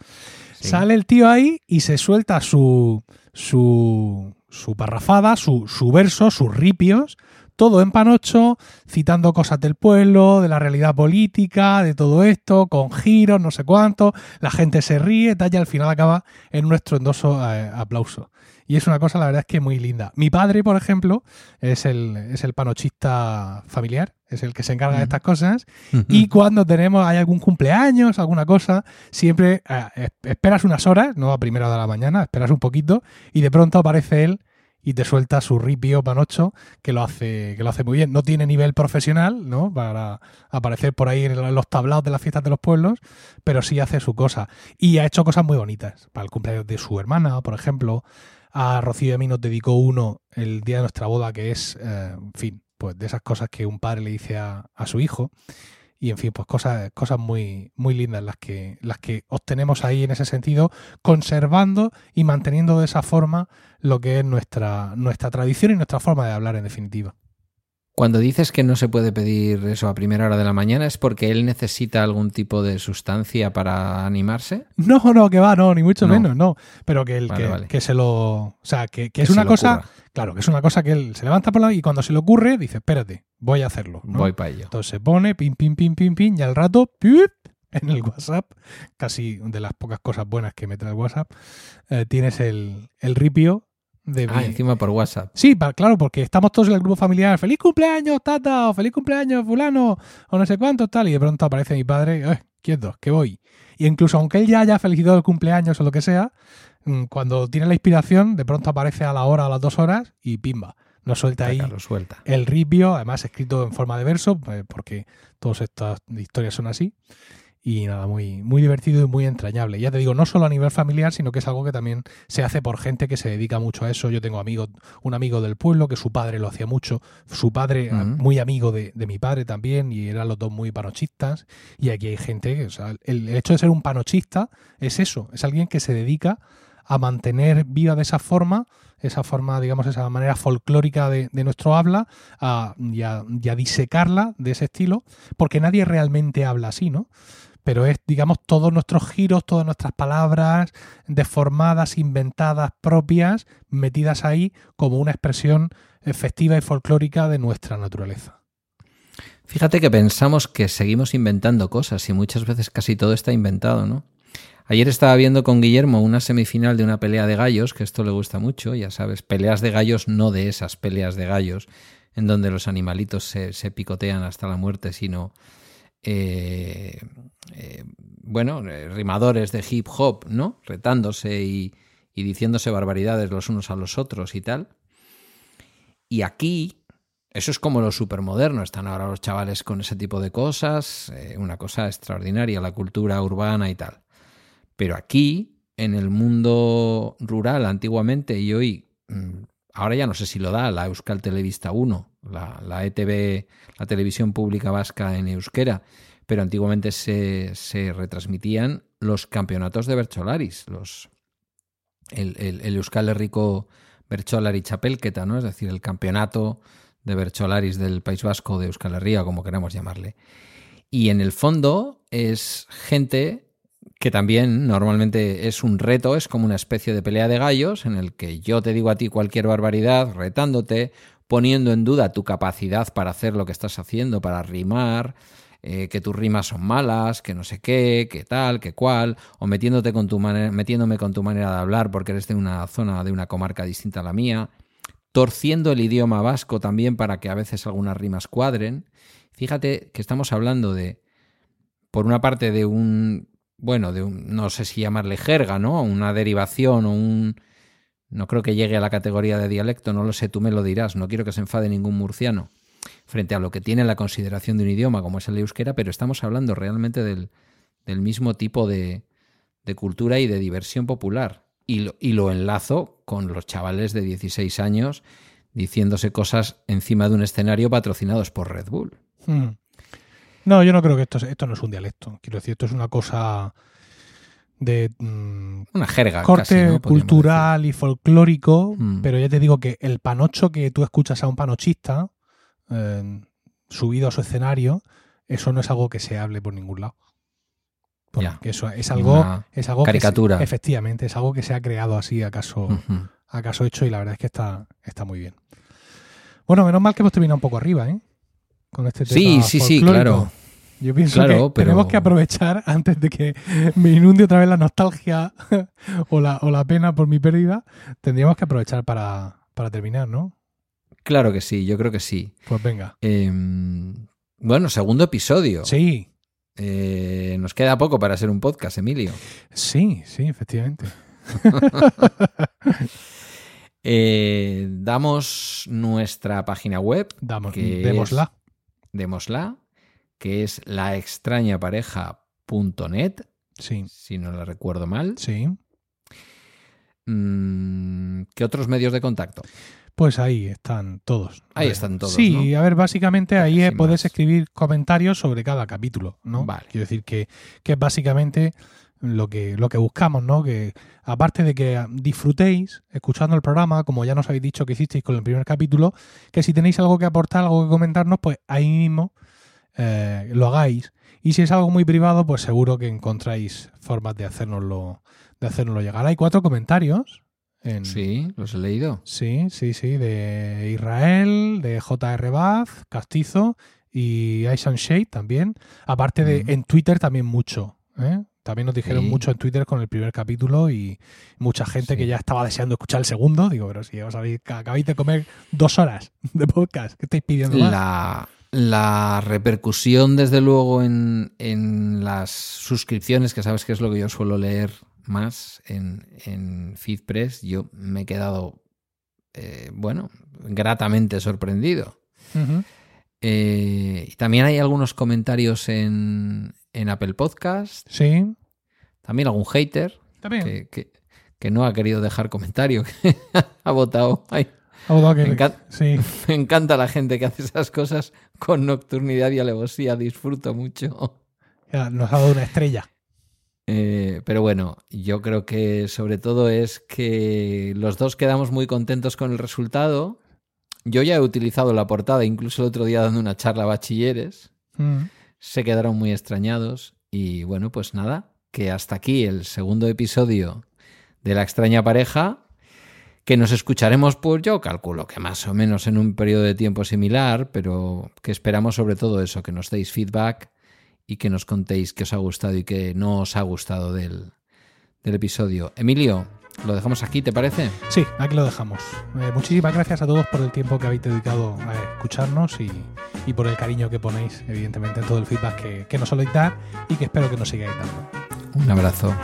Sí. Sale el tío ahí y se suelta su, su, su parrafada, su, su verso, sus ripios, todo en panocho, citando cosas del pueblo, de la realidad política, de todo esto, con giros, no sé cuánto, la gente se ríe, tal, y al final acaba en un estruendoso eh, aplauso. Y es una cosa, la verdad es que muy linda. Mi padre, por ejemplo, es el, es el panochista familiar, es el que se encarga de estas cosas. Y cuando tenemos, hay algún cumpleaños, alguna cosa, siempre eh, es- esperas unas horas, no a primera hora de la mañana, esperas un poquito y de pronto aparece él y te suelta su ripio panocho que lo hace que lo hace muy bien. No tiene nivel profesional, ¿no? Para aparecer por ahí en los tablaos de las fiestas de los pueblos, pero sí hace su cosa. Y ha hecho cosas muy bonitas. Para el cumpleaños de su hermana, por ejemplo, a Rocío y a mí nos dedicó uno el día de nuestra boda, que es, eh, en fin, pues de esas cosas que un padre le dice a, a su hijo. Y en fin, pues cosas, cosas muy, muy lindas las que, las que obtenemos ahí en ese sentido, conservando y manteniendo de esa forma lo que es nuestra, nuestra tradición y nuestra forma de hablar en definitiva. Cuando dices que no se puede pedir eso a primera hora de la mañana, ¿es porque él necesita algún tipo de sustancia para animarse? No, no, que va, no, ni mucho No. menos, no. Pero que, el, Vale, que, vale. que se lo. O sea, que, es una cosa. ocurra. Claro, que es una cosa que él se levanta por la y cuando se le ocurre, dice, espérate, voy a hacerlo. ¿no? Voy para ello. Entonces se pone, pim, pim, pim, pim, pim, y al rato, ¡pip! en el WhatsApp, casi de las pocas cosas buenas que me trae el WhatsApp, eh, tienes el, el ripio de Ah, encima por WhatsApp. Sí, claro, porque estamos todos en el grupo familiar. ¡Feliz cumpleaños, tata! O ¡Feliz cumpleaños, fulano! O no sé cuánto, tal. Y de pronto aparece mi padre, ¡eh, quieto, que voy! Y incluso aunque él ya haya felicitado el cumpleaños o lo que sea, mm, cuando tiene la inspiración, de pronto aparece a la hora a las dos horas y pimba. Nos suelta ahí lo suelta. el ripio, además escrito en forma de verso, eh, porque todas estas historias son así. Y nada, muy, muy divertido y muy entrañable. Ya te digo, no solo a nivel familiar, sino que es algo que también se hace por gente que se dedica mucho a eso. Yo tengo amigos, un amigo del pueblo que su padre lo hacía mucho, su padre ah, muy amigo de, de mi padre también, y eran los dos muy panochistas. Y aquí hay gente que, o sea, el, el hecho de ser un panochista es eso, es alguien que se dedica a mantener viva de esa forma, esa forma, digamos, esa manera folclórica de, de nuestro habla, a, y, a, y a disecarla de ese estilo, porque nadie realmente habla así, ¿no? Pero es, digamos, todos nuestros giros, todas nuestras palabras deformadas, inventadas, propias, metidas ahí como una expresión efectiva y folclórica de nuestra naturaleza. Fíjate que pensamos que seguimos inventando cosas y muchas veces casi todo está inventado, ¿no? Ayer estaba viendo con Guillermo una semifinal de una pelea de gallos, que esto le gusta mucho, ya sabes, peleas de gallos, no de esas peleas de gallos en donde los animalitos se, se picotean hasta la muerte, sino, eh, eh, bueno, eh, rimadores de hip hop, ¿no? Retándose y, diciéndose barbaridades los unos a los otros y tal. Y aquí eso es como lo supermoderno. Están ahora los chavales con ese tipo de cosas. una cosa extraordinaria, la cultura urbana y tal. Pero aquí, en el mundo rural, antiguamente y hoy, mm, ahora ya no sé si lo da la Euskal Televista 1, la, ETV, la televisión pública vasca en euskera, pero antiguamente se, se retransmitían los campeonatos de Bercholaris, los, el, el, el Euskal Herriko Bercholari Chapelketa, ¿no? Es decir, el campeonato de Bercholaris del País Vasco de Euskal Herria, como queramos llamarle. Y en el fondo es gente que también normalmente es un reto, es como una especie de pelea de gallos en el que yo te digo a ti cualquier barbaridad, retándote, poniendo en duda tu capacidad para hacer lo que estás haciendo, para rimar, eh, que tus rimas son malas, que no sé qué, que tal, que cual, o metiéndote con tu metiéndome con tu manera de hablar porque eres de una zona, de una comarca distinta a la mía, torciendo el idioma vasco también para que a veces algunas rimas cuadren. Fíjate que estamos hablando de, por una parte, de un, bueno, de un, no sé si llamarle jerga, ¿no? Una derivación o un... No creo que llegue a la categoría de dialecto, no lo sé, tú me lo dirás, no quiero que se enfade ningún murciano frente a lo que tiene la consideración de un idioma como es el euskera, pero estamos hablando realmente del, del mismo tipo de, de, cultura y de diversión popular. Y lo, y lo, enlazo con los chavales de 16 años diciéndose cosas encima de un escenario patrocinados por Red Bull. Mm. No, yo no creo que esto, esto no es un dialecto. Quiero decir, esto es una cosa de mm, Una jerga. corte casi, ¿no? Podríamos cultural y folclórico, Mm. pero ya te digo que el panocho que tú escuchas a un panochista eh, subido a su escenario, eso no es algo que se hable por ningún lado. Porque Ya. eso es algo, Una es algo que se- caricatura. efectivamente, es algo que se ha creado así acaso, acaso hecho y la verdad es que está, está muy bien. Bueno, menos mal que hemos terminado un poco arriba, ¿eh? Con este tema Sí, sí, sí, claro. Yo pienso Claro, que pero- tenemos que aprovechar antes de que me inunde otra vez la nostalgia o, la, o la pena por mi pérdida. Tendríamos que aprovechar para, para terminar, ¿no? Claro que sí, yo creo que sí. Pues venga. Em, bueno, segundo episodio. Sí, Eh, nos queda poco para ser un podcast, Emilio. sí, sí, efectivamente. Eh, damos nuestra página web, Damos, Que démosla. démosla, que es laextrañapareja.net, Sí, si no la recuerdo mal. sí. Mm, ¿Qué otros medios de contacto? Pues ahí están todos. Ahí están todos, Sí, a ver, básicamente ahí Sin puedes escribir comentarios sobre cada capítulo, ¿no? Vale. Quiero decir que, que es básicamente lo que, lo que buscamos, ¿no? Que aparte de que disfrutéis escuchando el programa, como ya nos habéis dicho que hicisteis con el primer capítulo, que si tenéis algo que aportar, algo que comentarnos, pues ahí mismo eh, lo hagáis. Y si es algo muy privado, pues seguro que encontráis formas de hacérnoslo, de hacérnoslo llegar. Hay cuatro comentarios. En, Sí, los he leído. Sí, sí, sí, de Israel, de J.R. Bath, Castizo y Ice and Shade también. Aparte de en Twitter también mucho. ¿eh? También nos dijeron Sí. mucho en Twitter con el primer capítulo y mucha gente que ya estaba deseando escuchar el segundo. Digo, pero si os habéis, acabáis de comer dos horas de podcast, ¿qué estáis pidiendo más? La, la repercusión, desde luego, en, en las suscripciones, que sabes que es lo que yo suelo leer más en, en FeedPress, yo me he quedado, eh, bueno, gratamente sorprendido. Eh, y también hay algunos comentarios en, en Apple Podcast, Sí, también algún hater también. que, que- que no ha querido dejar comentario, que ha votado. Ay, me encanta. sí, Me encanta la gente que hace esas cosas con nocturnidad y alevosía, disfruto mucho. ya nos ha dado una estrella. Eh, pero bueno, yo creo que sobre todo es que los dos quedamos muy contentos con el resultado. Yo ya he utilizado la portada, incluso el otro día dando una charla a bachilleres. Mm. Se quedaron muy extrañados. Y bueno, pues nada, que hasta aquí el segundo episodio de La extraña pareja. Que nos escucharemos, pues yo calculo que más o menos en un periodo de tiempo similar, pero que esperamos sobre todo eso, que nos deis feedback y que nos contéis qué os ha gustado y qué no os ha gustado del, del episodio. Emilio, lo dejamos aquí, ¿te parece? Sí, aquí lo dejamos. Eh, muchísimas gracias a todos por el tiempo que habéis dedicado a escucharnos y, y por el cariño que ponéis, evidentemente, en todo el feedback que, que nos soléis dar y que espero que nos sigáis dando. Un abrazo.